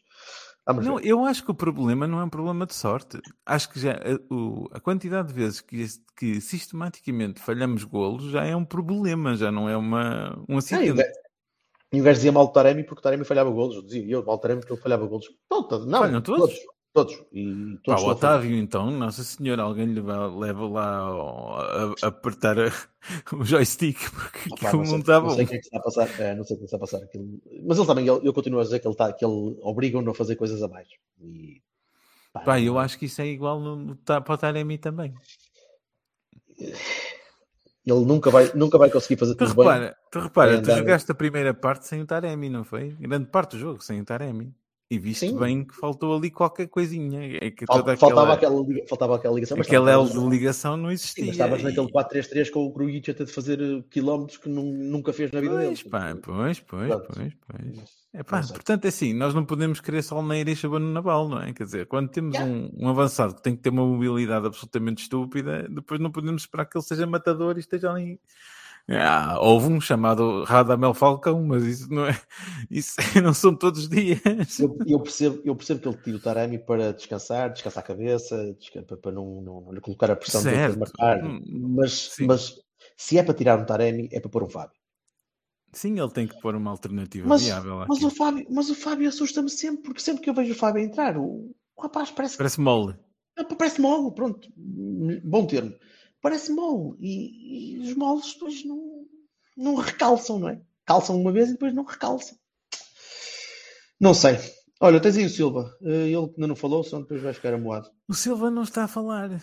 Vamos Não, ver. eu acho que o problema não é um problema de sorte. Acho que já a, o- a quantidade de vezes que, que sistematicamente falhamos golos já é um problema, já não é uma, um Ah, acidente. gajo, e o gajo dizia mal Taremi porque o Taremi falhava golos. Eu dizia eu mal Taremi porque ele falhava golos. Não, não Falham todos? todos. Todos. E Pá, todos o a falhar. Otávio, então, Nossa Senhora, alguém lhe leva lá a, a apertar a- o joystick porque Opa, aquilo não, não sei, está não bom. sei o que é que está a passar. É, não sei o que está a passar. Aquilo. Mas ele também, ele- eu continuo a dizer que ele, está, que ele obriga-o a fazer coisas a mais. E, pá, Pá, eu acho que isso é igual no, no, para o Taremi também. Ele nunca vai, nunca vai conseguir fazer Tu tudo bem. repara, tu, repara, tu jogaste a primeira parte sem o Taremi, não foi? Grande parte do jogo sem o Taremi. E viste Sim. bem que faltou ali qualquer coisinha. É que Fal- toda faltava, aquela, aquela, faltava aquela ligação. mas aquela L de ligação não Sim, existia. mas estavas E- naquele 4-3-3 com o Grujic a ter de fazer eh, quilómetros que nun- nunca fez na vida Pois, dele. pá, pois, pois, Pronto. pois, pois. É pá, sei. portanto, é assim, nós não podemos querer só Neira e Chabano Naval, não é? Quer dizer, quando temos Yeah. um, um avançado que tem que ter uma mobilidade absolutamente estúpida, depois não podemos esperar que ele seja matador e esteja ali. Ah, houve um chamado Radamel Falcão, mas isso não é. Isso não são todos os dias. Eu, eu percebo, eu percebo que ele tira o Taremi para descansar, descansar a cabeça, para, não, não, não lhe colocar a pressão de Certo. que marcar. Hum, Mas, sim. mas se é para tirar um Taremi, é para pôr um Fábio. Sim, ele tem que pôr uma alternativa Mas, viável mas, o Fábio mas o Fábio assusta-me sempre, porque sempre que eu vejo o Fábio entrar, o, o rapaz parece, Parece mole. Ah, parece mole, pronto, bom termo. Parece mole. E, e os moles depois não, não recalçam, não é? Calçam uma vez e depois não recalçam. Não sei. Olha, tens aí o Silva. Eh, Ele que ainda não falou, senão depois vai ficar amoado. O Silva não está a falar.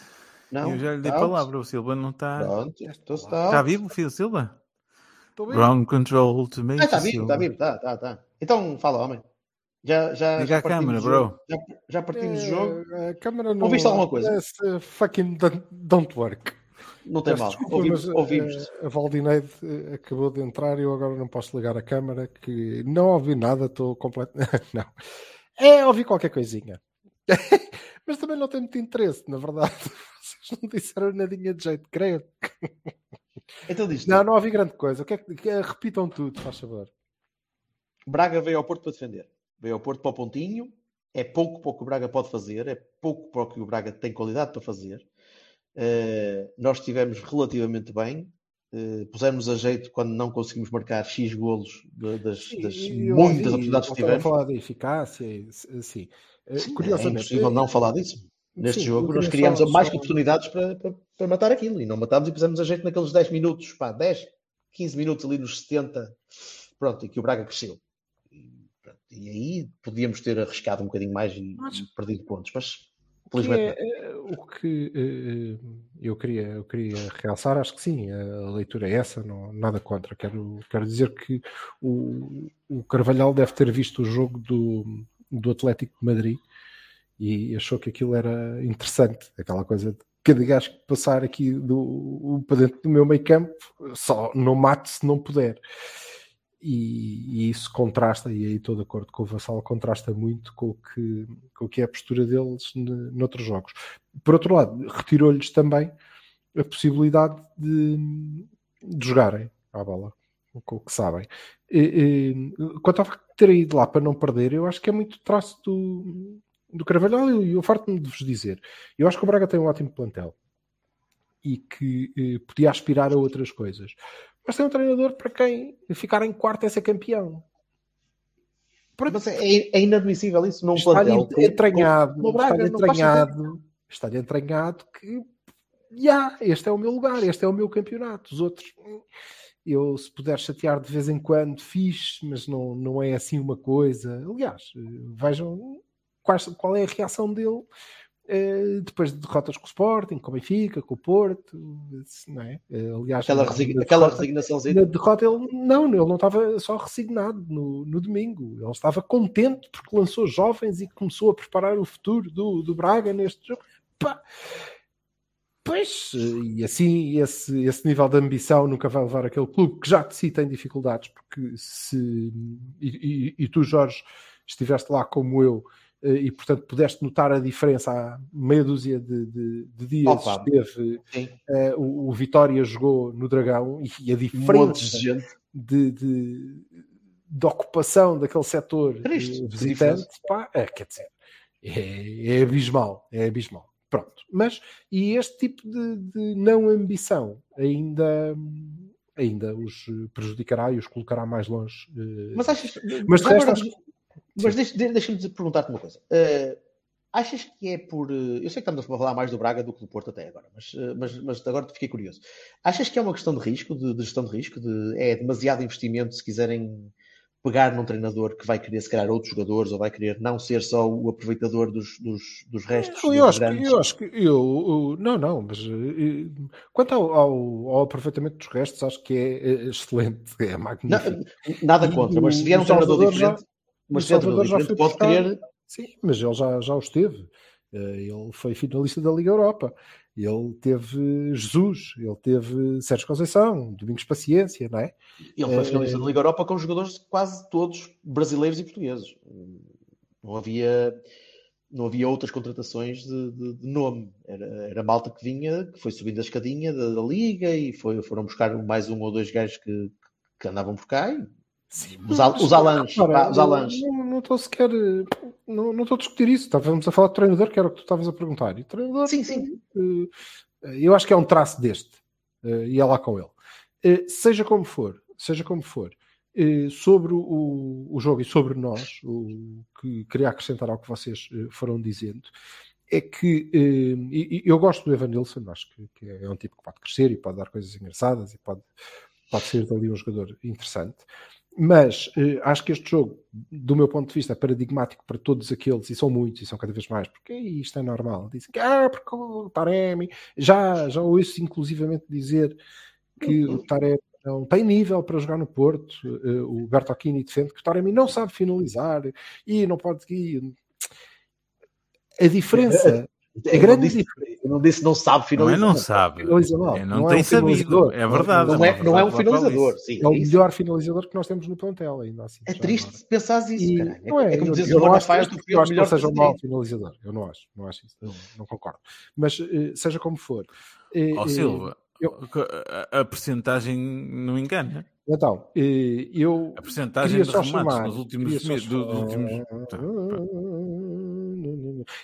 Não? Eu já lhe dei palavra. O Silva não está. Pronto, então está. Está vivo, filho Silva? Estou. Ground control to make Ah, está vivo, está vivo, está, está, está. Então fala, homem. Já, já, Liga já a partimos câmera, bro. jogo. Já, já partimos do jogo. Eh, A câmera não. Ouviste alguma coisa? Esse fucking don't work. Não tem Peço mal. desculpa, Ouvimos, mas, ouvimos. eh, a Valdineide eh, acabou de entrar e eu agora não posso ligar a câmara que não ouvi nada, estou completo. não. É, ouvi qualquer coisinha. mas também não tem muito interesse, na verdade. Vocês não disseram nadinha de jeito, creio. Então diz Não, não ouvi grande coisa. O que é que, que- repitam tudo, faz favor. Braga veio ao Porto para defender. Veio ao Porto para o pontinho. É pouco para o que o Braga pode fazer. É pouco para o que o Braga tem qualidade para fazer. Eh, nós estivemos relativamente bem. Eh, pusemos a jeito quando não conseguimos marcar X golos de- das, das E muitas oportunidades que tivemos. falar da eficácia, assim. Eh, Sim, é Curiosamente, impossível não falar disso. Neste Sim, jogo, nós criámos só- mais só- oportunidades para, para, para matar aquilo e não matámos e pusemos a jeito naqueles 10 minutos, pá, 10, 15 minutos ali nos 70, pronto, e que o Braga cresceu. E, pronto, e aí podíamos ter arriscado um bocadinho mais e, e perdido pontos, mas felizmente é, eh, o que eh, eu, queria, eu queria realçar, acho que sim, a leitura é essa, não, nada contra. Quero, quero dizer que o, o Carvalhal deve ter visto o jogo do, do Atlético de Madrid e achou que aquilo era interessante, aquela coisa de cada gajo que passar aqui do, para dentro do meu meio campo, só não mate se não puder. E, e isso contrasta, e aí estou de acordo com o Vassal, contrasta muito com o que, com o que é a postura deles ne- noutros jogos. Por outro lado, retirou-lhes também a possibilidade de, de jogarem à bola, com o que sabem. E, e, quanto a ter ido lá para não perder, eu acho que é muito traço do, do Carvalhal, e eu farto-me de vos dizer. Eu acho que o Braga tem um ótimo plantel e que eh, podia aspirar a outras coisas. Mas tem um treinador para quem ficar em quarto é ser campeão. mas é, é inadmissível isso num Está-lhe plantel. entranhado, com- Braga, sentido. entranhado, está-lhe entranhado que já, este é o meu lugar, este é o meu campeonato. Os outros, eu se puder chatear de vez em quando, fiz, mas não, não é assim uma coisa. Aliás, vejam quais- qual é a reação dele depois de derrotas com o Sporting, com o Benfica, com o Porto, não é? Eh, Aliás, Aquela, na- resign- na aquela derrota- resignaçãozinha. na derrota ele não, ele não estava só resignado no, no domingo, ele estava contente porque lançou jovens e começou a preparar o futuro do, do Braga neste jogo. Pá. Pois, e assim esse, esse nível de ambição nunca vai levar aquele clube que já de si tem dificuldades, porque se e, e- e tu, Jorge, estiveste lá como eu eh, e portanto pudeste notar a diferença há meia dúzia de, de- de dias Opa, esteve eh, o, o Vitória jogou no Dragão e a Montes de diferença gente. de, de, de ocupação daquele setor Triste, eh, visitante, pá, é, quer dizer, é, é abismal, é abismal. Pronto. Mas, e este tipo de, não ambição ainda, ainda os prejudicará e os colocará mais longe. eh, Mas achas. Mas de mas deixa- de- deixa-me dizer- perguntar-te uma coisa. Eh, achas que é por. eh, eu sei que estamos a falar mais do Braga do que do Porto até agora, mas, eh, mas, mas agora fiquei curioso. Achas que é uma questão de risco, de, de gestão de risco? De, é demasiado investimento se quiserem pegar num treinador que vai querer, se calhar, outros jogadores ou vai querer não ser só o aproveitador dos, dos, dos restos? Eu, acho que, eu acho que eu, eu- não, não, mas eh, quanto ao, ao, ao aproveitamento dos restos, acho que é excelente, é magnífico. Nada E contra, mas se vier um treinador já- o mas um Salvador já foi pode querer. Sim, mas ele já, já o esteve. Eh, Ele foi finalista da Liga Europa. Ele teve Jesus, ele teve Sérgio Conceição, Domingos Paciência, não é? Ele foi Eh, finalista da Liga Europa com jogadores quase todos brasileiros e portugueses. Não havia, não havia outras contratações de, de- de nome. Era, era malta que vinha, que foi subindo a escadinha da, da Liga e foi, foram buscar mais um ou dois gajos que, que andavam por cá. e- os, al, os alãs. Não estou sequer. eh, Não estou a discutir isso. Estávamos a falar de treinador, que era o que tu estavas a perguntar. E treinador, Sim, sim. eh, eu acho que é um traço deste. eh, E é lá com ele. Eh, Seja como for, seja como for, eh, sobre o, o jogo e sobre nós, o que queria acrescentar ao que vocês eh, foram dizendo, é que eh, eu gosto do Evan Nilsson, acho que, que é um tipo que pode crescer e pode dar coisas engraçadas e pode, pode ser dali um jogador interessante. Mas eh, acho que este jogo, do meu ponto de vista, é paradigmático para todos aqueles, e são muitos, e são cada vez mais, porque isto é normal. Dizem que, ah, porque o Taremi, já, já ouço inclusivamente dizer que o Taremi não tem nível para jogar no Porto. Eh, o Bertocchini defende que o Taremi não sabe finalizar e não pode. e- A diferença, a Eu grande diferença. Eu não disse não sabe Não é finalizar. não sabe. Finaliza mal. É, não, Não é tem um sabido. finalizador. É verdade. Não é, não é um uma verdade finalizador. Sim, É o é melhor finalizador que nós temos no plantel, ainda assim. É triste agora. pensares isso, E- caralho. não é, é como eu, dizes eu o não Ana acho, Faz eu acho que seja um mau finalizador. Eu não acho, não acho isso. Não, não concordo. Mas eh, seja como for. eh, Ó eh, Silva, eu- a, percentagem não engana. Então, eu A percentagem de remates nos últimos dos últimos...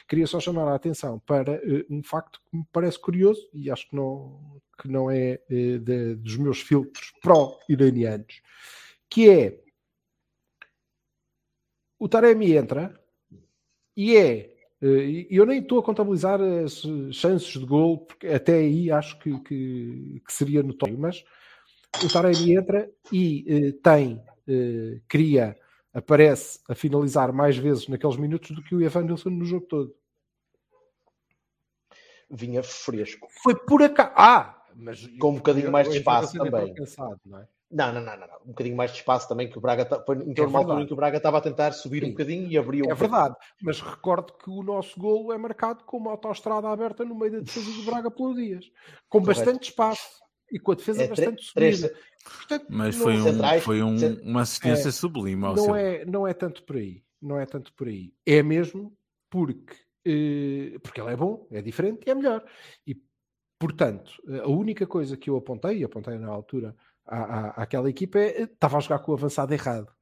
Queria só chamar a atenção para eh, um facto que me parece curioso e acho que não, que não é eh, de- dos meus filtros pró-iranianos, que é o Taremi entra e é. eh, eu nem estou a contabilizar as chances de gol, porque até aí acho que, que, que seria notório, mas o Taremi entra e tem, cria, aparece a finalizar mais vezes naqueles minutos do que o Evan Nilsson no jogo todo. Vinha fresco. Foi por acaso. Ah! Mas Com um bocadinho mais de espaço entrou também. cansado, não é? Não, não, não, não. Um bocadinho mais de espaço também que o Braga foi entrou numa altura verdade. em que o Braga estava a tentar subir um bocadinho e abriu um É verdade, mas recordo que o nosso golo é marcado com uma autoestrada aberta no meio da defesa do Braga pelos dias, com bastante espaço e com a defesa É, bastante subida. Portanto, Mas foi, um, Centrais, foi um- uma assistência É, sublime ao não é, não é tanto por aí. Não é tanto por aí. É mesmo porque, eh, porque ele é bom, é diferente e é melhor. E, portanto, a única coisa que eu apontei, e apontei na altura à, à- àquela equipa, é eh, estava a jogar com o avançado errado.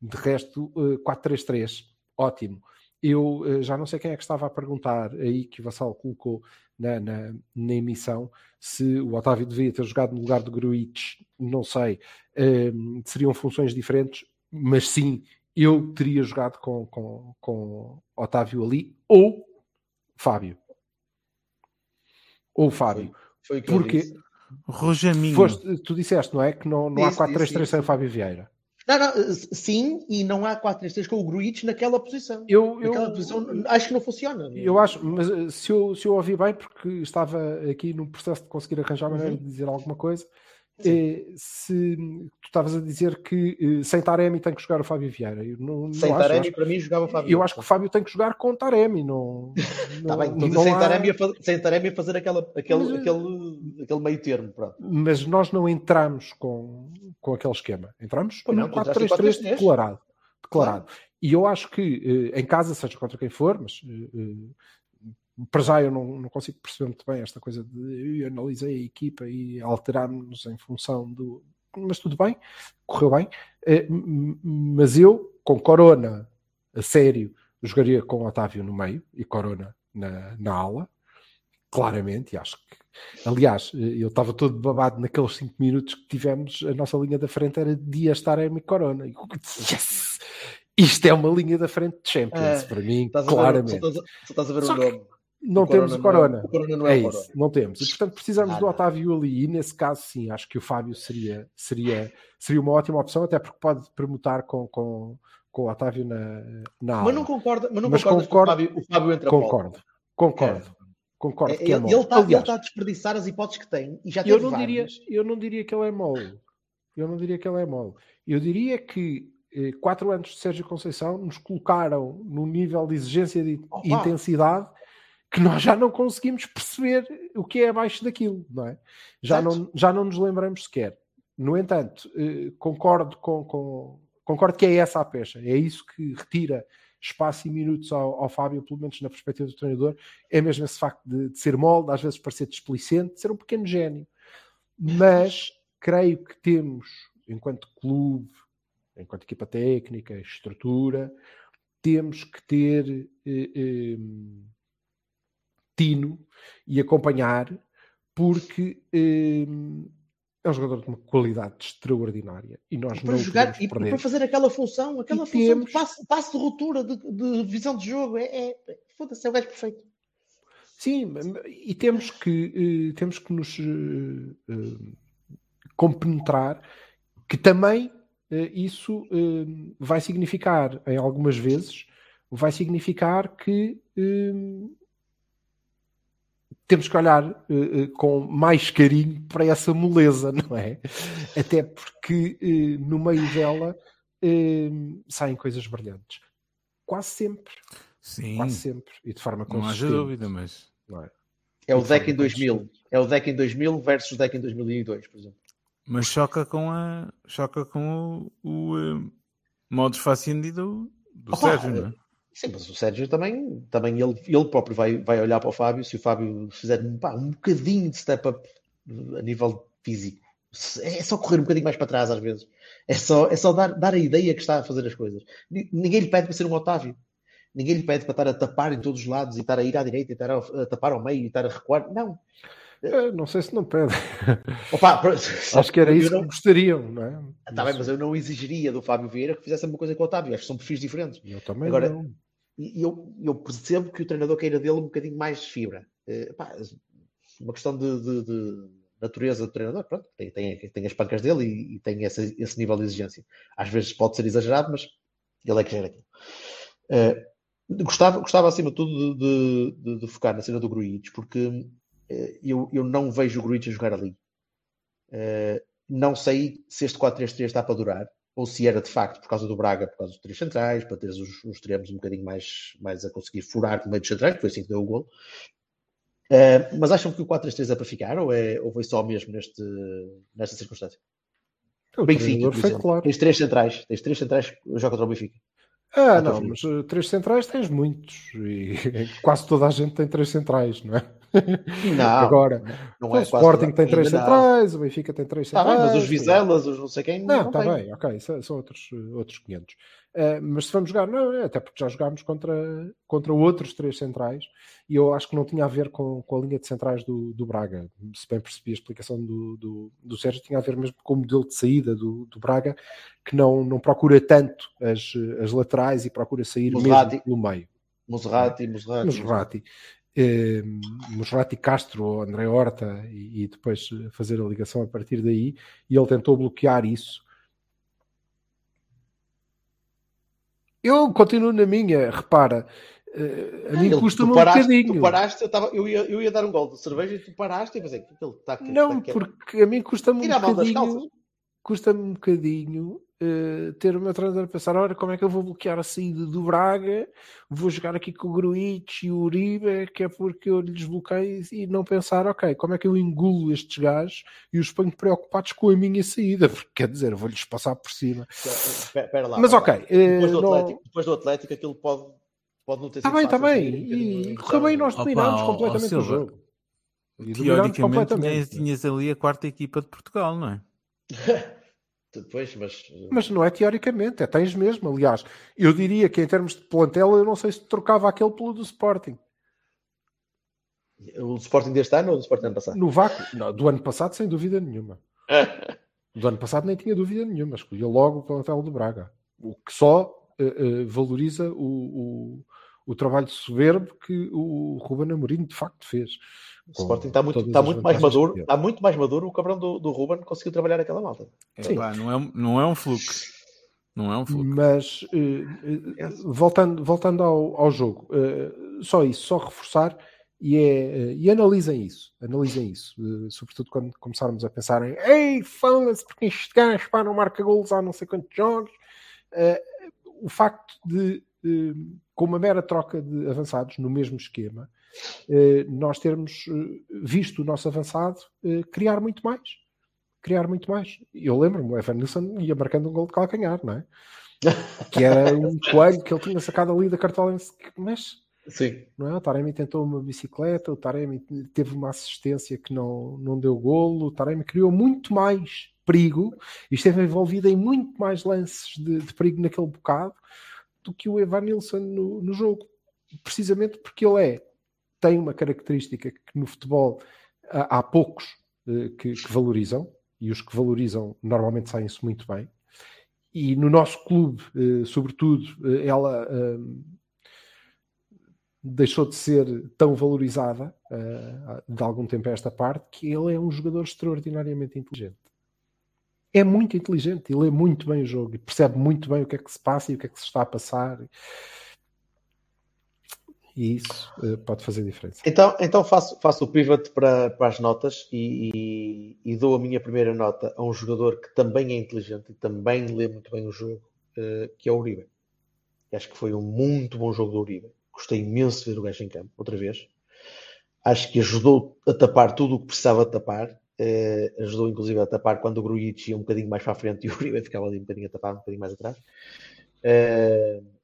De resto, eh, 4-3-3, ótimo. Eu eh, já não sei quem é que estava a perguntar aí que o Vassal colocou na, na, na emissão se o Otávio devia ter jogado no lugar do Gruitch, não sei. Eh, seriam funções diferentes, mas sim, eu teria jogado com, com, com Otávio ali ou Fábio. Ou Fábio. Foi eu Porque. Rojaminho. foste, tu disseste, não é? Que não, não há Disse, disse, 4-3-3 sem. Fábio Vieira. Não, não, sim, e não há 4-3-3 com o Gruitch naquela posição. Eu, eu, Naquela posição acho que não funciona. eu acho, mas eh, se eu, se eu ouvi bem, porque estava aqui no processo de conseguir arranjar maneira Uhum. de dizer alguma coisa, Sim. eh, se tu estavas a dizer que eh, sem Taremi tem que jogar o Fábio Vieira. Eu não, não Sem eu Taremi, acho- para mim, jogava o Fábio. Eu acho que o Fábio tem que jogar com Taremi, não. Está não- bem, não- mas não sem, há- Taremi a sem Taremi a fazer aquela, aquele, Mas, eh, aquele, aquele meio termo. Pronto. Mas nós não entramos com, com aquele esquema. Entramos não, entraste em 4-3-3 4-3-3. declarado. declarado. E eu acho que em casa, seja contra quem for, mas para já eu não, não consigo perceber muito bem esta coisa de eu analisei a equipa e alterámos-nos em função do. Mas tudo bem, correu bem. Eh, mas eu, com Corona a sério, jogaria com Otávio no meio e Corona na, na ala, claramente, e acho que. Aliás, eh, eu estava todo babado naqueles 5 minutos que tivemos, a nossa linha da frente era Dias, Taremi e Corona. E yes! Isto é uma linha da frente de Champions, Ah, para mim, a ver, claramente. só estás a, só estás a ver o nome. Não O temos o Corona Corona. não é- o Corona não é é o isso, Corona. não temos. E portanto precisamos Ah, do. Otávio ali. E nesse caso, sim, acho que o Fábio seria, seria, seria uma ótima opção, até porque pode permutar com, com, com o Otávio na, na Mas não concorda, mas não Mas concordo- que o Fábio, o Fábio entra Concordo, concordo, concordo. É, que é ele, ele está Aliás, a desperdiçar as hipóteses que tem e já eu não, diria, eu não diria que ele é mole. Eu não diria que ele é mole. Eu diria que eh, quatro anos de Sérgio Conceição nos colocaram num nível de exigência de Opa! intensidade que nós já não conseguimos perceber o que é abaixo daquilo, não é? Já Certo. não, já não nos lembramos sequer. No entanto, eh, concordo com, com- concordo que é essa a pecha. É isso que retira espaço e minutos ao, ao Fábio, pelo menos na perspectiva do treinador, é mesmo esse facto de, de ser molde, às vezes parecer displicente, de ser um pequeno gênio. Mas creio que temos, enquanto clube, enquanto equipa técnica, estrutura, temos que ter eh, eh, tino e acompanhar, porque eh, é um jogador de uma qualidade extraordinária e nós para não jogar podemos e para fazer aquela função, aquela E função temos- de passe, passe de ruptura, de, de visão de jogo, é, é, é- foda-se, é o gajo perfeito. Sim, e temos que, eh, temos que nos eh, eh, compenetrar que também isso vai significar, em algumas vezes, vai significar que temos que olhar eh, com mais carinho para essa moleza, não é? Até porque eh, no meio dela eh, saem coisas brilhantes. Quase sempre. Sim, Quase sempre. E de forma não haja consistente. dúvida, mas não é? É o deck em 2000. É o deck em 2000 versus o deck em 2002, por exemplo. Mas choca com a. choca com o, o eh, modus faciendi do, do Opa, Sérgio, não é? Sim, mas o Sérgio também, também ele, ele próprio vai, vai olhar para o Fábio. Se o Fábio fizer pá, um bocadinho de step up a nível físico, se- é só correr um bocadinho mais para trás às vezes. É só, é só dar, dar a ideia que está a fazer as coisas. Ni- Ninguém lhe pede para ser um Otávio. Ninguém lhe pede para estar a tapar em todos os lados e estar a ir à direita e estar a, a tapar ao meio e estar a recuar. Não. Eh, Não sei se não pede. Opa, Acho que era eu isso não- que gostariam, não é? Tá bem, mas eu não exigiria do Fábio Vieira que fizesse a mesma coisa que o Otávio. Acho que são perfis diferentes. Eu também Agora, não. E eu, eu percebo que o treinador queira dele um bocadinho mais de fibra. Eh, pá, uma questão de, de- de natureza do treinador, pronto, tem, tem, tem as pancas dele e, e tem esse, nível de exigência. Às vezes pode ser exagerado, mas ele é que gera aquilo. Eh, gostava, gostava, acima de tudo, de, de- de- focar na cena do Gruitch, porque eh, eu, eu não vejo o Gruitch a jogar ali. Não sei se este 4-3-3 está para durar, ou se era de facto por causa do Braga, por causa dos três centrais, para teres os, os extremos um bocadinho mais, mais a conseguir furar no meio dos centrais, que foi assim que deu o gol. Eh, mas acham que o 4-3-3 é para ficar, ou, é, ou foi só mesmo neste, nesta circunstância? O Benfica, foi claro. Tens três centrais, tens três centrais que jogam contra o Benfica. Ah, não, mas eh, três centrais tens muitos. E quase toda a gente tem três centrais, não é? Não, Agora, não o é quase Sporting tem três ainda não. centrais, o Benfica tem três Está centrais. bem, mas os. Vizelas, os não sei quem, Não, não está bem, ok, são, são outros, outros 500. Eh, mas se vamos jogar, não, é até porque já jogámos contra, contra outros três centrais e eu acho que não tinha a ver com, com a linha de centrais do, do Braga. Se bem percebi a explicação do, do, do Sérgio, tinha a ver mesmo com o modelo de saída do, do Braga, que não, não procura tanto as, as laterais e procura sair Musrati. mesmo pelo meio. Monserrate, Monserrate. Musrati. Eh, Musrati Castro ou André Horta e, e depois eh, fazer a ligação a partir daí e ele tentou bloquear isso eu continuo na minha repara eh, a mim custa-me um bocadinho Tu paraste, eu, tava, eu, ia, eu ia dar um gol de cerveja e tu paraste e pensei, ele está aqui. não, está aqui. porque a mim custa-me um bocadinho. Custa-me um bocadinho eh, ter o meu treinador a pensar, ora, como é que eu vou bloquear a saída do Braga? Vou jogar aqui com o Gruitch e o Uribe, que é porque eu lhe desbloqueio e não pensar, ok, como é que eu engulo estes gajos e os ponho preocupados com a minha saída? Porque quer dizer, vou-lhes passar por cima. Espera espera lá. Mas espera ok, lá. eh, Depois do, não- Atlético, depois do Atlético, aquilo pode, pode não ter Está sido bem, está bem. sair um bocadinho E correu bem, nós dominámos ó, completamente o jogo. E Teoricamente completamente. tinhas, tinhas ali a quarta equipa de Portugal, não é? Depois, mas. Mas não é teoricamente, é tens mesmo. Aliás, eu diria que em termos de plantel, eu não sei se trocava aquele pelo do Sporting. O Sporting deste ano ou do Sporting do ano passado? No vácuo, não, do ano passado, sem dúvida nenhuma. Do ano passado nem tinha dúvida nenhuma, escolhia logo o plantel do Braga. O que só eh, eh, valoriza o, o, o trabalho soberbo que o Ruben Amorim de facto fez. O Sporting está muito, todas está as muito mais maduro. Está muito mais maduro. O cabrão do, do Ruben conseguiu trabalhar aquela malta. Sim. Epá, não, é, não é um fluxo. Não é um fluxo. Mas eh, eh, voltando, voltando ao, ao jogo, eh, só isso, só reforçar e, é, e analisem isso, analisem isso, sobretudo quando começarmos a pensar em ei, fala-se porque este gajo pá, não marca golos há não sei quantos jogos. O facto de, com uma mera troca de avançados no mesmo esquema, nós termos eh, visto o nosso avançado eh, criar muito mais criar muito mais. Eu lembro-me, o Evan Nilsson ia marcando um gol de calcanhar, não é? Que era um coelho que ele tinha sacado ali da cartolense. Mas, Sim. não é? O Taremi tentou uma bicicleta, o Taremi teve uma assistência que não, não deu golo, o Taremi criou muito mais perigo e esteve envolvido em muito mais lances de, de perigo naquele bocado do que o Evan Nilsson no, no jogo. Precisamente porque ele é, tem uma característica que no futebol há, há poucos eh, que, que valorizam, e os que valorizam normalmente saem-se muito bem. E no nosso clube, eh, sobretudo, eh, ela deixou de ser tão valorizada eh, de algum tempo a esta parte, que ele é um jogador extraordinariamente inteligente. É muito inteligente, ele lê muito bem o jogo e percebe muito bem o que é que se passa e o que é que se está a passar. E isso eh, pode fazer diferença. Então, então faço, faço o pivot para, para as notas e, e- e dou a minha primeira nota a um jogador que também é inteligente e também lê muito bem o jogo, eh, que é o Uribe. Acho que foi um muito bom jogo do Uribe. Gostei imenso de ver o gajo em campo, outra vez. Acho que ajudou a tapar tudo o que precisava tapar. Eh, ajudou inclusive a tapar quando o Grujic ia um bocadinho mais para a frente e o Uribe ficava ali um bocadinho a tapar, um bocadinho mais atrás.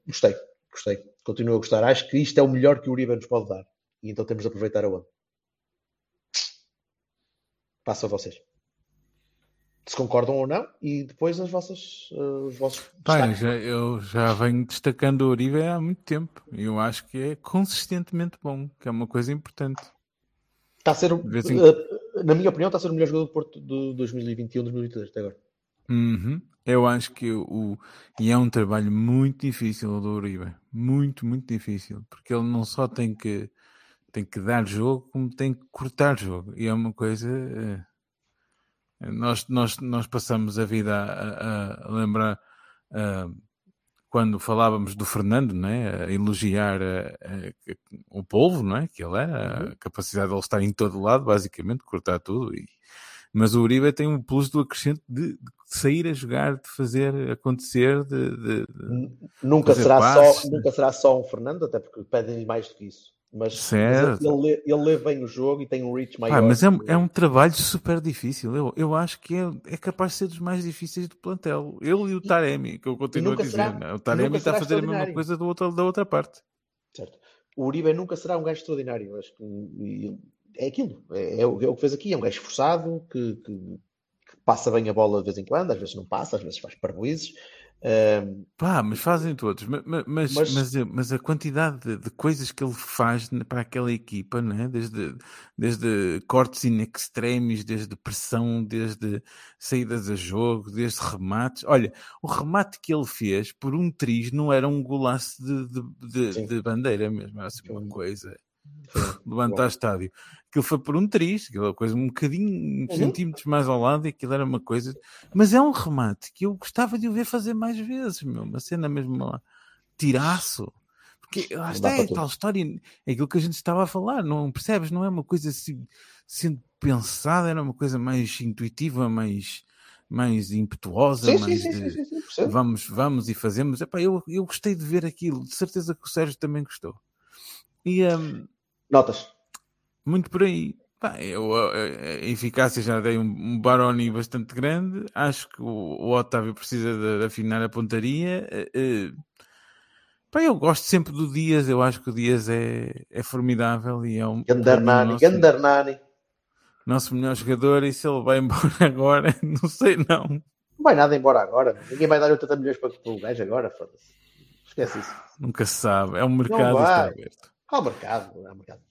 Gostei, gostei. Continuo a gostar. Acho que isto é o melhor que o Uribe nos pode dar. E então temos de aproveitar a onda. Passo a vocês. Se concordam ou não, e depois as vossas, eh, os vossos destaques. já, eu já venho destacando o Uribe há muito tempo. E eu acho que é consistentemente bom, que é uma coisa importante. Está a ser, eh, na minha opinião, está a ser o melhor jogador do Porto de 2021-2022 até agora. Uhum. Eu acho que o. E é um trabalho muito difícil o do Uribe. Muito, muito difícil. Porque ele não só tem que, tem que dar jogo, como tem que cortar jogo. E é uma coisa. eh, Nós, nós, nós passamos a vida a, a- a lembrar. ah, quando falávamos do Fernando, né, a elogiar a- a- o polvo, não é? Que ele era, a capacidade de ele estar em todo lado, basicamente, cortar tudo. E, mas o Uribe tem um plus do acrescento de, de sair a jogar, de fazer acontecer, de, de- de- Nunca será, passes, só, nunca será só um Fernando, até porque pedem-lhe mais do que isso. Mas, mas Certo. ele, lê, ele lê bem o jogo e tem um reach maior. Pá, mas é, um- é um trabalho super difícil. Eu, eu acho que é, é capaz de ser dos mais difíceis do plantel. Ele e o Taremi, que eu continuo a dizer. será- né? O Taremi está a fazer a mesma coisa do outro, da outra parte. Certo. O Uribe nunca será um gajo extraordinário. Acho que é aquilo. É, é o, é o que fez aqui. É um gajo esforçado que- que passa bem a bola de vez em quando, às vezes não passa, às vezes faz parboizes. Ahm, Pá, mas fazem todos. Ma- ma- Mas, mas, Mas- mas, a quantidade de, de coisas que ele faz para aquela equipa, né? desde, desde cortes in extremis, desde pressão, desde saídas a jogo, desde remates. Olha, o remate que ele fez por um triz não era um golaço de, de, de- bandeira mesmo, era assim uma um- coisa. Levantar estádio. Aquilo foi por um triz, aquela coisa um bocadinho, uns Uhum. centímetros mais ao lado, e aquilo era uma coisa. Mas é um remate que eu gostava de o ver fazer mais vezes, meu. Uma cena mesmo lá. Tiraço. Porque lá está, é tal história, é aquilo que a gente estava a falar, não percebes? Não é uma coisa assim, sendo pensada, era uma coisa mais intuitiva, mais, mais impetuosa, Sim, mais sim, sim, vamos, vamos e fazemos. Epá, eu, eu gostei de ver aquilo, de certeza que o Sérgio também gostou. E hum, Notas. muito por aí. Pá, eu, a, a eficácia já dei um, um Baroni bastante grande. Acho que o, o Otávio precisa de, de afinar a pontaria. Eh, pá, eu gosto sempre do Dias. Eu acho que o Dias é, é formidável e é um Gandernani. nosso, Gandernani. nosso melhor jogador. E se ele vai embora agora, não sei não. Não vai nada embora agora. Ninguém vai dar 80 milhões para o gajo agora. Foda-se. Esquece isso. Nunca se sabe. É um mercado vai. está aberto. Há mercado. Há mercado.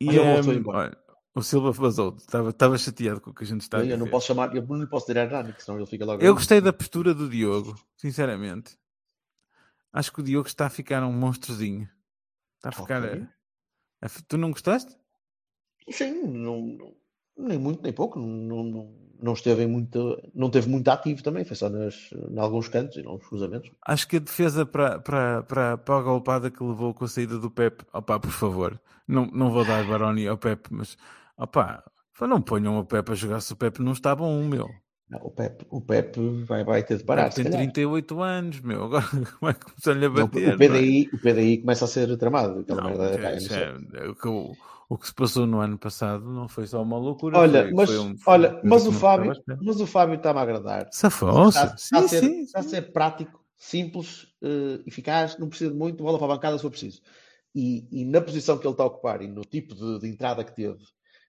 E Olha, eu hum, volto embora. olha, o Silva vazou. Estava, estava chateado com o que a gente está a Eu não dizer. posso chamar, eu não posso tirar que senão ele fica logo. Eu gostei da postura do Diogo, sinceramente. Acho que o Diogo está a ficar um monstrozinho. Está a ficar. Ok. a- a- Tu não gostaste? Sim, não, não- nem muito nem pouco. Não, não, não esteve muito, não teve muito ativo também. Foi só nas, em alguns cantos e nos cruzamentos. Acho que a defesa para, para, para, para a golpada que levou com a saída do Pepe, opá, por favor, não, não vou dar Baroni ao Pepe, mas opá, não ponham o Pepe a jogar se o Pepe não está bom, meu. Não, o Pepe, o Pepe vai, vai ter de parar. Tem calhar. 38 anos, meu. Agora como é que começam-lhe a Não, bater? o, PDI, o PDI começa a ser tramado. Não, merda, é, não sei. é- é o, que, se passou no ano passado não foi só uma loucura. Olha, foi- mas, foi um- foi olha, mas o Fábio, mas o Fábio está-me a agradar. Safou-se. Está, está a ser, sim. está a ser prático, simples, eh, eficaz, não precisa de muito, bola para a bancada se for preciso. E, e na posição que ele está a ocupar e no tipo de, de entrada que teve,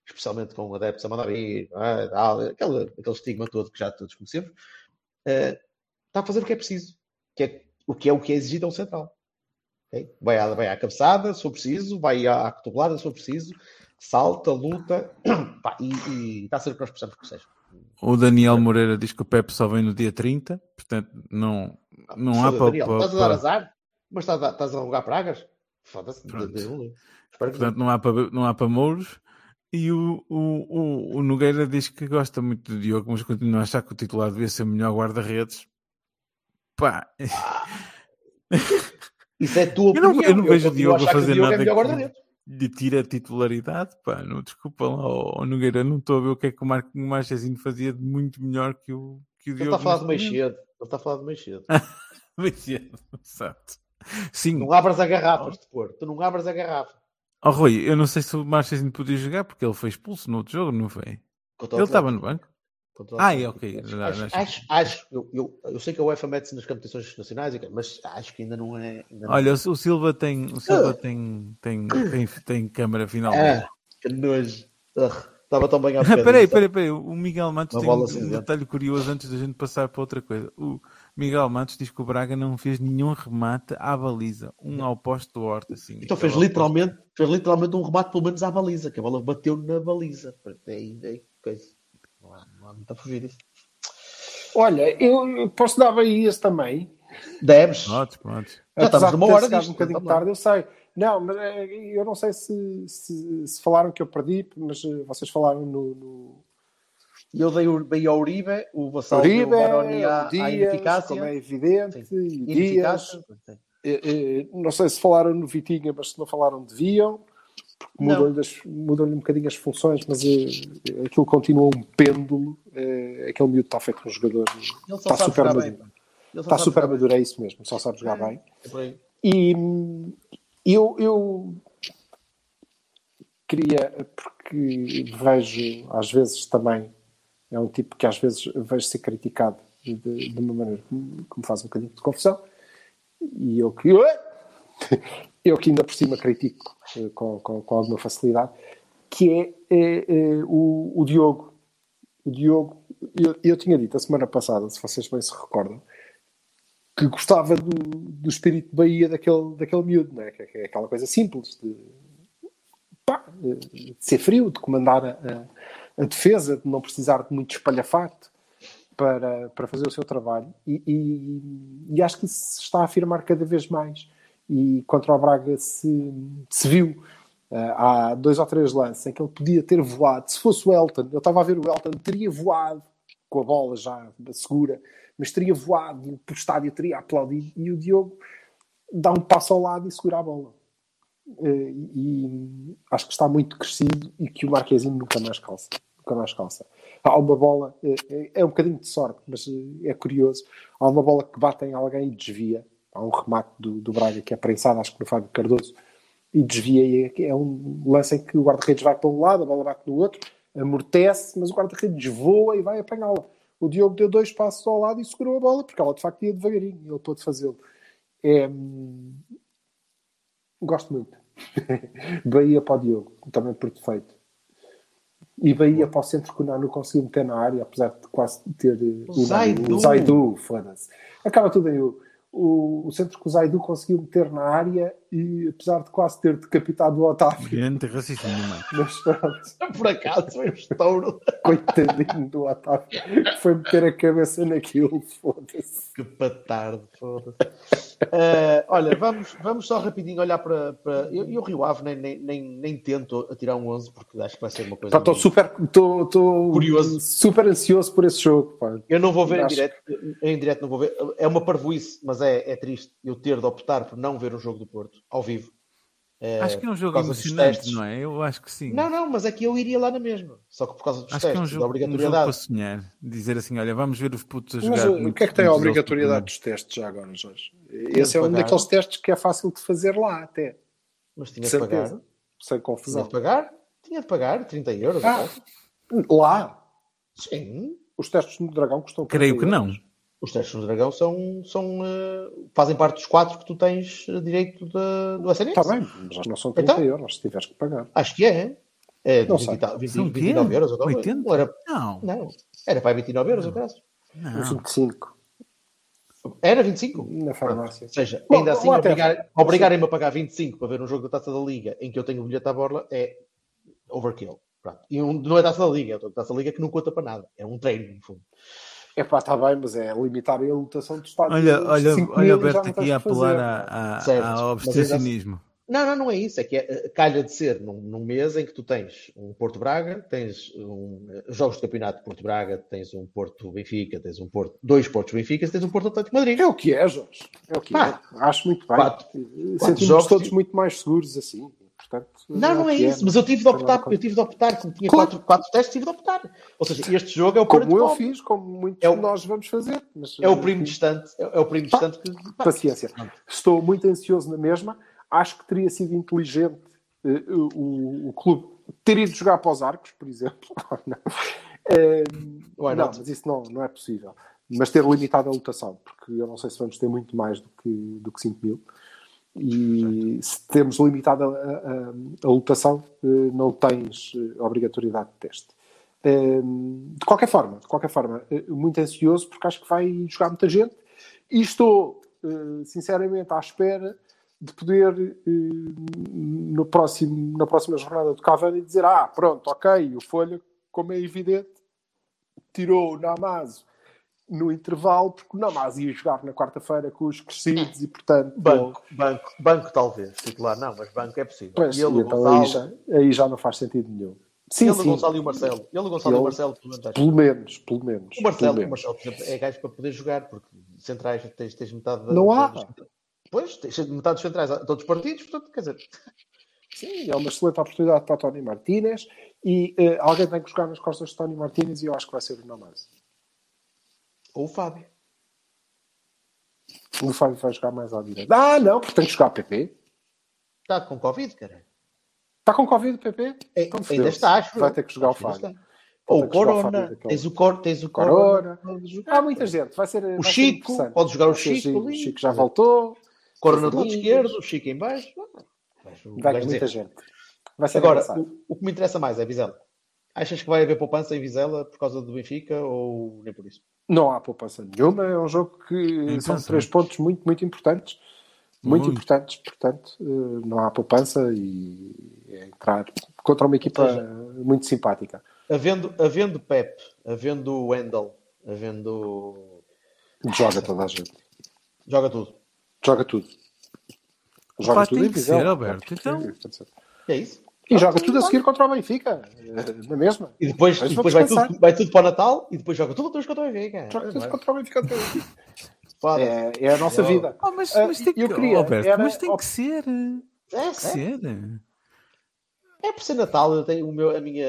especialmente com adeptos a mandar vir, ah, aquele, aquele estigma todo que já todos conhecemos, eh, está a fazer o que é preciso, que é, o que é o que é exigido a um central. Ok? Vai, à, vai à cabeçada, se for preciso, vai à, à cotovelada, se for preciso, salta, luta, pá, e, e está a ser o que nós precisamos que seja. O Daniel Moreira diz que o Pepe só vem no dia 30, portanto não, não há para. Daniel, para- estás a dar para- azar? Mas estás a, estás a alugar pragas? Foda-se. Portanto, não há para, não há para Mouros. E o, o, o, Nogueira diz que gosta muito do Diogo, mas continua a achar que o titular devia ser o melhor guarda-redes. Pá, Isso é tua Eu não- opinião. eu não vejo o continuo Diogo a fazer o Diogo nada é que- lhe tira a titularidade. Pá, não desculpa lá, ó Nogueira, não estou a ver o que é que o Marco o Marchezinho fazia de muito melhor que o, que o Ele Diogo. está a falar de momento. cedo. Ele está a falar de meio cedo. Meio cedo, Exato. Sim, Não abras a garrafa, de pôr. Tu não abras a garrafa. Oh, Rui, eu não sei se o Marchesino podia jogar porque ele foi expulso no outro jogo, não foi? O Ele estava no banco? Ah, é, ok. Acho, acho, acho, acho- eu, eu, eu sei que a UEFA mete-se nas competições nacionais, ok, mas acho que ainda não é. ainda Olha, o o Silva tem, o Silva tem, tem, tem, tem câmara finalmente. Ah, que nojo. Ugh, Estava tão bem à bocadinho. peraí, peraí, peraí. O Miguel Matos tem um, um detalhe curioso antes da gente passar para outra coisa. O Miguel Matos diz que o Braga não fez nenhum remate à baliza. Um ao posto do Horta, assim. Então fez Aquela literalmente, fez literalmente um remate pelo menos à baliza, que a bola bateu na baliza. É, é, coisa. Não, há, há muito a fugir disso. Olha, eu posso dar bem esse também. Deves. Podes, podes. Já estamos numa hora disto, um bocadinho lá. tarde, eu sei. Não, mas eh, eu não sei se, se, se falaram que eu perdi, mas eh, vocês falaram no, no E eu dei, o- dei ao Uribe, o Vassal deu Uribe, o Baroni à, o à Dias, ineficácia. como é evidente, Sim. e o Dias. Eh, Não sei se falaram no Vitinha, mas se não falaram, deviam. Porque mudam-lhe mudam-lhe um bocadinho as funções, mas eh, aquilo continua um pêndulo. eh, aquele miúdo está feito um jogador. Ele só Está sabe super jogar maduro. bem. Está sabe super jogar bem. maduro, é isso mesmo, só sabe jogar bem. É por aí. E eu, eu queria, porque vejo às vezes também, é um tipo que às vezes vejo ser criticado de, de uma maneira que me que me faz um bocadinho de confusão, e eu que, eu que ainda por cima critico eh, com, com, com alguma facilidade, que é, eh, eh, o, o Diogo. O Diogo, eu, eu tinha dito a semana passada, se vocês bem se recordam, que gostava do, do espírito de Bahia daquele, daquele miúdo, não é? Que, é- que é aquela coisa simples de, pá, de ser frio, de comandar a- a defesa, de não precisar de muito espalhafato para, para fazer o seu trabalho. E, e- e acho que isso se está a afirmar cada vez mais. E contra o Braga se, se viu. ah, há dois ou três lances em que ele podia ter voado. Se fosse o Elton, eu estava a ver o Elton, teria voado com a bola já segura, mas teria voado e o estádio teria aplaudido. E o Diogo dá um passo ao lado e segura a bola. Eh, e acho que está muito crescido e que o Marquezinho nunca mais calça. Nunca mais calça. Há uma bola, eh, é- um bocadinho de sorte, mas é curioso. Há uma bola que bate em alguém e desvia. Há um remate do, do Braga que é prensado, acho que no Fábio Cardoso, e desvia. E é, é um lance em que o guarda-redes vai para um lado, a bola bate no outro, amortece, mas o guarda-redes voa e vai apanhá-la. O Diogo deu dois passos ao lado e segurou a bola, porque ela de facto ia devagarinho, ele pôde fazê-lo. É, Gosto muito. Bahia para o Diogo, também por defeito. E Bahia para o centro que o Nanu conseguiu meter na área, apesar de quase ter eh, o, Zaidu. o Zaidu, foda-se. Acaba tudo em U. O, o centro que o Zaidu conseguiu meter na área e apesar de quase ter decapitado o Otávio, Grande raciocínio, mano. mas pronto, Por acaso foi um estouro. coitadinho do Otávio, foi meter a cabeça naquilo, foda-se. Que patarde, foda-se. Eh, olha, vamos, vamos só rapidinho olhar para. para... Eu, eu Rio Ave nem, nem, nem, nem tento atirar um 11 porque acho que vai ser uma coisa. Estou super, estou- Curioso. super ansioso por esse jogo. Pá. Eu não vou ver em Acho- direto, em direto não vou ver. É uma parvoíce, mas é, é triste eu ter de optar por não ver um jogo do Porto ao vivo. Eh, Acho que é um jogo emocionante, testes. não é? Eu acho que sim. Não, não, mas é que eu iria lá na mesma. Só que por causa dos Acho que é um testes, da jogo, um jogo obrigatoriedade. para sonhar. Dizer assim, olha, vamos ver os putos a Mas jogar. o- o que é que tem a obrigatoriedade dos testes já agora, Jorge? Esse é um pagar. daqueles testes que é fácil de fazer lá, até. Mas tinha De de pagar. certeza. Sem Tinha confusão. de pagar? Tinha de pagar 30 euros. Ah. Lá, Sim. os testes no Dragão custam Creio 30 que não. Os testes do Dragão são, são, eh, fazem parte dos quatro que tu tens eh, direito da- do SNS. Está bem, mas não são 30 Então? euros se tiveres que pagar. Acho que é. É Não 20, sei. e tal- 20, São o quê? 29 euros. ou qualquer coisa. 80? Não era, Não. não, era para 29 euros, ou graças. Não. 25 Era 25? na farmácia. Ou seja, Bom, ainda assim, obrigar- obrigarem-me a pagar 25 para ver um jogo da Taça da Liga em que eu tenho o bilhete à borla é overkill. Pronto. E um, não é Taça da Liga, é o Taça da Liga que não conta para nada. É um treino, no fundo. É pá, está bem, mas é limitar a lotação do estádio. Olha, dos olha, 5 olha o Alberto aqui a apelar a- a- ao obstecionismo. Não, não, não é isso. É que é, calha de ser num, num mês em que tu tens um Porto Braga, tens um, eh, jogos de campeonato de Porto Braga, tens um Porto Benfica, tens um Porto, dois Portos Benfica, tens um Porto Atlético Madrid. É o que é, Jorge. É o que Pá, é. Acho muito bem. quatro- Sentimos jogos, todos muito mais seguros assim. Portanto, Não, não é que isso, mas eu tive de optar, é eu tive de optar, como tinha Claro. quatro, quatro testes, tive de optar. Ou seja, este jogo é o Como eu fiz, como muitos É o- de nós vamos fazer. Mas, É o primo distante, é, é o primo distante que. pá, Paciência. Estou muito ansioso na mesma. Acho que teria sido inteligente eh, o, o clube ter ido jogar para os arcos, por exemplo. não, Eh, Why não not? mas isso não, não é possível. Mas ter limitado a lotação, porque eu não sei se vamos ter muito mais do que, do que 5 mil. E se temos limitado a, lotação, eh, não tens eh, obrigatoriedade de teste. Eh, De qualquer forma, de qualquer forma, eh, muito ansioso porque acho que vai jogar muita gente e estou sinceramente à espera de poder no próximo, na próxima jornada do Cavani dizer ah, pronto, ok, o Folha, como é evidente, tirou o Namazo no intervalo, porque o Namazo ia jogar na quarta-feira com os crescidos e, portanto, Banco, banco, banco talvez. Titular não, mas banco é possível. Pois, e ele, então Gonçalo, aí, já, aí já não faz sentido nenhum. Sim, ele, o sim. Gonçalo e o Marcelo. Ele, o Gonçalo e Ele- o Marcelo, pelo menos. Pelo menos, pelo menos. O Marcelo, pelo o menos. Marcelo, por exemplo, é gajo para poder jogar, porque centrais tens, tens metade da. Não há. dos- Pois, tens metade dos centrais, a todos os partidos, portanto, quer dizer, Sim, é uma excelente oportunidade para Tony Martínez e eh, alguém tem que jogar nas costas de Tony Martínez e eu acho que vai ser o Namazo. Ou o Fábio. O Fábio vai jogar mais à direita. Ah, não, porque tem que jogar PP. Está com Covid, cara. Está com Covid, PP? É, Então, ainda está, acho. Vai ter que jogar o Fábio. Ou o Corona. Daquele- Tens o, cor, tens o Corona. Corona. Há muita gente. Vai ser, O vai ser Chico, interessante. pode jogar o ser Chico. O Chico já voltou. Corona do lado esquerdo, o Chico em baixo. Vai ter muita dizer. gente. Vai ser Agora, o, o que me interessa mais é Vizela. Achas que vai haver poupança em Vizela por causa do Benfica ou nem por isso? Não há poupança nenhuma. É um jogo que são três pontos muito, muito importantes. Muito, Muito. importantes. Portanto, eh, não há poupança e é entrar contra uma equipa seja, muito simpática. Havendo, havendo Pep, havendo Wendel, havendo. Joga toda a gente. Joga tudo. Joga tudo. Joga Pá, tudo tem em que ser, Alberto, então. É isso. E joga tudo a seguir contra o Benfica. eh, Na mesma. E depois, e vou depois vai, tudo, vai tudo para o Natal e depois joga tudo outra vez contra o Benfica. Joga tudo contra o Benfica. outra vez. Foda-se. É, é a nossa Eu- vida. Oh, mas, Ah, mas tem que, eu queria, Alberto, era- mas tem que ser. Tem É, que ser. é por ser Natal, eu tenho o meu, a minha,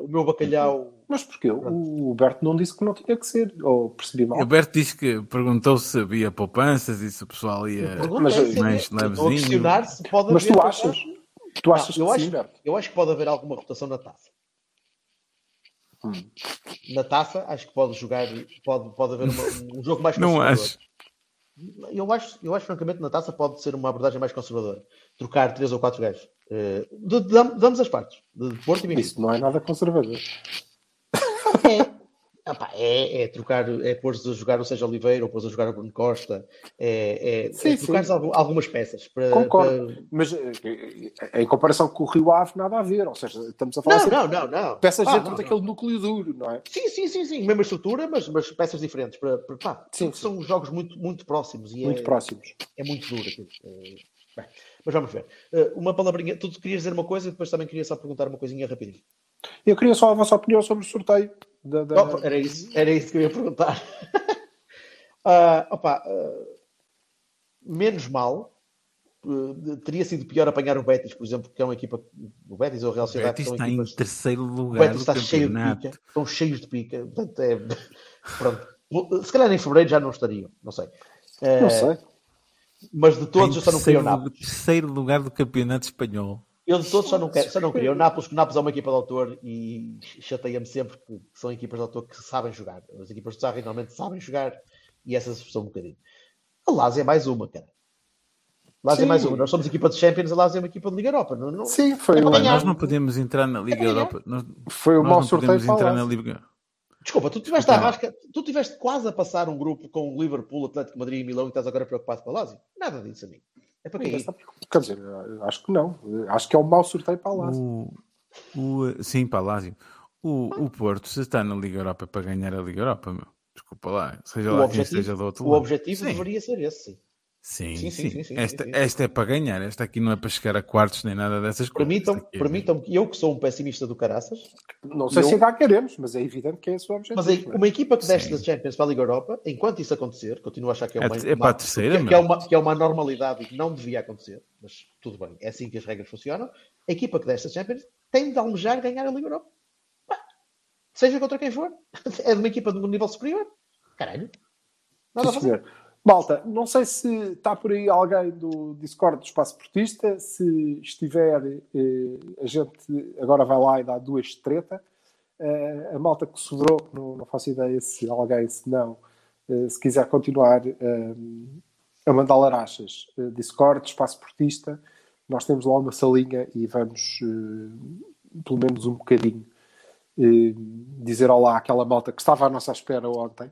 o meu bacalhau. Mas porquê? O Berto não disse que não tinha que ser. Ou percebi mal. Alberto disse que perguntou se havia poupanças e se o pessoal ia. Mas, é se- mais a levezinho. questionar se pode Mas tu achas? Tu achas eu que acho- sim? Eu acho que pode haver alguma rotação na taça. Hum. Na taça, acho que pode jogar, pode, pode haver uma- um jogo mais Não conservador. acho. Eu acho, eu acho, francamente, na taça pode ser uma abordagem mais conservadora. Trocar três ou quatro gajos. De, de, de ambas as partes. De Porto e Benfica. Isso não é nada conservador. É. Epá, é, é trocar, é pôr-se a jogar o Sérgio Oliveira ou pôr-se a jogar o Bruno Costa. É, é, Sim, é trocar algumas peças. Para, Concordo. para- Mas eh, eh, em comparação com o Rio Ave, nada a ver. Ou seja, estamos a falar Não, sempre não, não, não. de peças Ah, dentro não, daquele núcleo duro, não é? Sim, sim, sim, sim. Mesma estrutura, mas, mas peças diferentes. Para, para, pá, Sim, porque são jogos muito, muito próximos e Muito é, próximos. é muito duro aquilo. Eh, bem, mas vamos ver. Uma palavrinha. Tu querias dizer uma coisa e depois também queria só perguntar uma coisinha rapidinho. Eu queria só a vossa opinião sobre o sorteio. Da, da- Opa, era, isso, era isso que eu ia perguntar. Ah, opa, ah, menos mal. eh, teria sido pior apanhar o Betis, por exemplo, que é uma equipa. O Betis ou o Real O Sociedade Betis são está em equipas. terceiro O lugar Betis do está cheio de pica. Estão cheios de pica. Portanto, é. Pronto. Se calhar em fevereiro já não estariam. Não sei. Eh, Não sei. Mas de todos Em eu só não queria o terceiro, Nápoles. terceiro lugar do campeonato espanhol. Eu de todos só não, quero, só não queria o Nápoles, o Nápoles é uma equipa de autor e chateia-me sempre que são equipas de autor que sabem jogar. As equipas de Sarri normalmente sabem jogar e essas são um bocadinho. A Lazio é mais uma, cara. Lazio é mais uma. Nós somos equipa de Champions, a Lazio é uma equipa de Liga Europa. Não, não... Sim, foi, É ganhar. Nós não podemos entrar na Liga ganhar. Europa. Nós, foi mau não sorteio podemos entrar na. Liga. Desculpa, tu tiveste a Desculpa. rasca, tu tiveste quase a passar um grupo com o Liverpool, Atlético de Madrid e Milão e estás agora preocupado com a Lazio? Nada disso, amigo. É para cair. Quer dizer, acho que não. Acho que é um mau sorteio para. O, o, sim, para Lásio. O, o Porto, se está na Liga Europa, é para ganhar a Liga Europa, meu. Desculpa lá. Seja O lá quem objetivo, esteja do outro o lado. objetivo Sim. deveria ser esse, sim. Sim, Sim, sim, sim, sim, esta, sim, sim. esta é para ganhar. Esta aqui não é para chegar a quartos nem nada dessas coisas. Permitam, Esta aqui é- permitam eu que sou um pessimista do caraças, Não sei eu- se ainda queremos, mas é evidente que é esse o objetivo. Mas aí, não é? uma equipa que desce da Champions para a Liga Europa, enquanto isso acontecer, continuo a achar que é É- uma, é para a terceira, que, que é uma, que é uma normalidade e que não devia acontecer, mas tudo bem, é assim que as regras funcionam. A equipa que desce da Champions tem de almejar ganhar a Liga Europa. Pá, seja contra quem for. É de uma equipa de um nível superior. Caralho. Nada a fazer. Malta, não sei se está por aí alguém do Discord do Espaço Portista. Se estiver, eh, a gente agora vai lá e dá duas treta. Eh, a malta que sobrou, não, não faço ideia se alguém, se não, eh, se quiser continuar eh, a mandar larachas. Eh, Discord, Espaço Portista, nós temos lá uma salinha e vamos, pelo menos um bocadinho, dizer olá àquela malta que estava à nossa espera ontem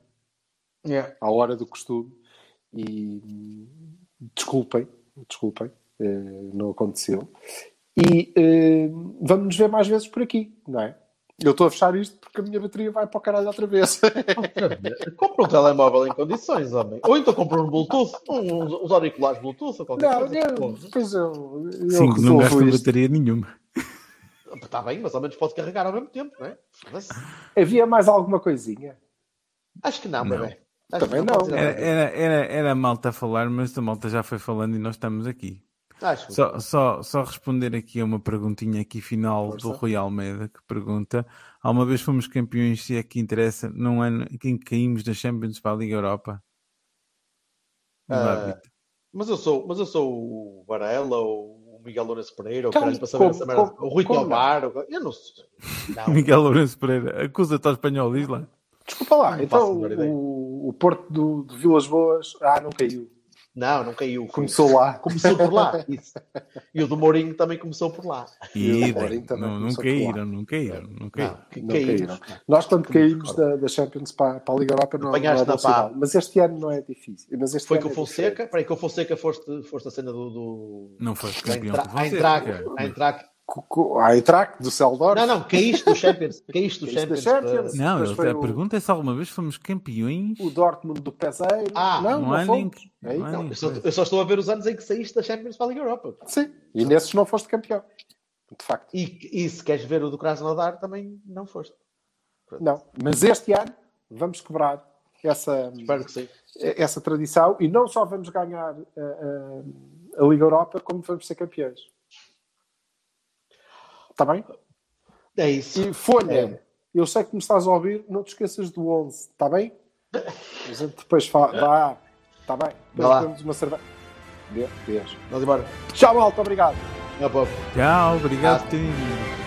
Yeah. à hora do costume e desculpem, desculpem, eh, não aconteceu. E eh, vamos nos ver mais vezes por aqui, não é? Eu estou a fechar isto porque a minha bateria vai para o caralho outra vez. Compra um telemóvel em condições, homem. Ou então compra um Bluetooth, uns, uns auriculares Bluetooth ou qualquer não, coisa. eu, depois eu, eu Sim, não gasta bateria nenhuma. Está bem, mas ao menos pode carregar ao mesmo tempo, não é? Foda-se. Havia mais alguma coisinha? Acho que não, Não. bebê. Também não. Era, era, era, era a malta a falar, mas a malta já foi falando e nós estamos aqui. Acho Só, só, só responder aqui a uma perguntinha aqui final Força. do Rui Almeida que pergunta: Há uma vez fomos campeões, se é que interessa, num ano em que caímos da Champions para a Liga Europa? Ah. Mas eu sou, mas eu sou o Varela ou o Miguel Lourenço Pereira, ou Como- para saber como- essa merda. como- o Rui o- eu não sei. Não, Miguel Lourenço Pereira, acusa-te ao espanhol, diz lá. Desculpa lá, Não então o, o Porto do, de Vilas Boas, ah, não caiu. não, não caiu. Começou lá. Começou por lá. Isso. E o do Mourinho também começou por lá. E E o idem. Mourinho também não, não começou por lá. caíram, não caíram, não caíram. Não, que Não caímos. caíram. Nós, quando caímos da, da Champions para, para a Liga Europa, não, não é Apanhaste na velocidade. pá. Mas este ano não é difícil. Mas este Foi ano com o é Fonseca. diferente. Peraí, com o Fonseca foste, foste a cena do. do... Não foste campeão. A Eintracht-. A Eintracht- do Celdor. Não, não, caíste do Champions. Caíste do Caíste da Champions. Champions. Não, ele- a o- pergunta é se alguma vez fomos campeões. O Dortmund do Peseiro. Ah, não, não não, É não Eu só, eu só estou a ver os anos em que saíste da Champions para a Liga Europa. Sim. E nesses não foste campeão. De facto. E, e se queres ver o do Krasnodar, também não foste. Não. Mas este ano vamos quebrar essa, que essa tradição e não só vamos ganhar a, a- a Liga Europa, como vamos ser campeões. Está bem? É isso. E Folha, É. eu sei que me estás a ouvir, não te esqueças do 11, está bem? A gente depois fala, vá, está bem? Depois temos uma cerveja. Beijo. Vamos embora. Tchau, malta, obrigado. Tchau, obrigado por terem vindo.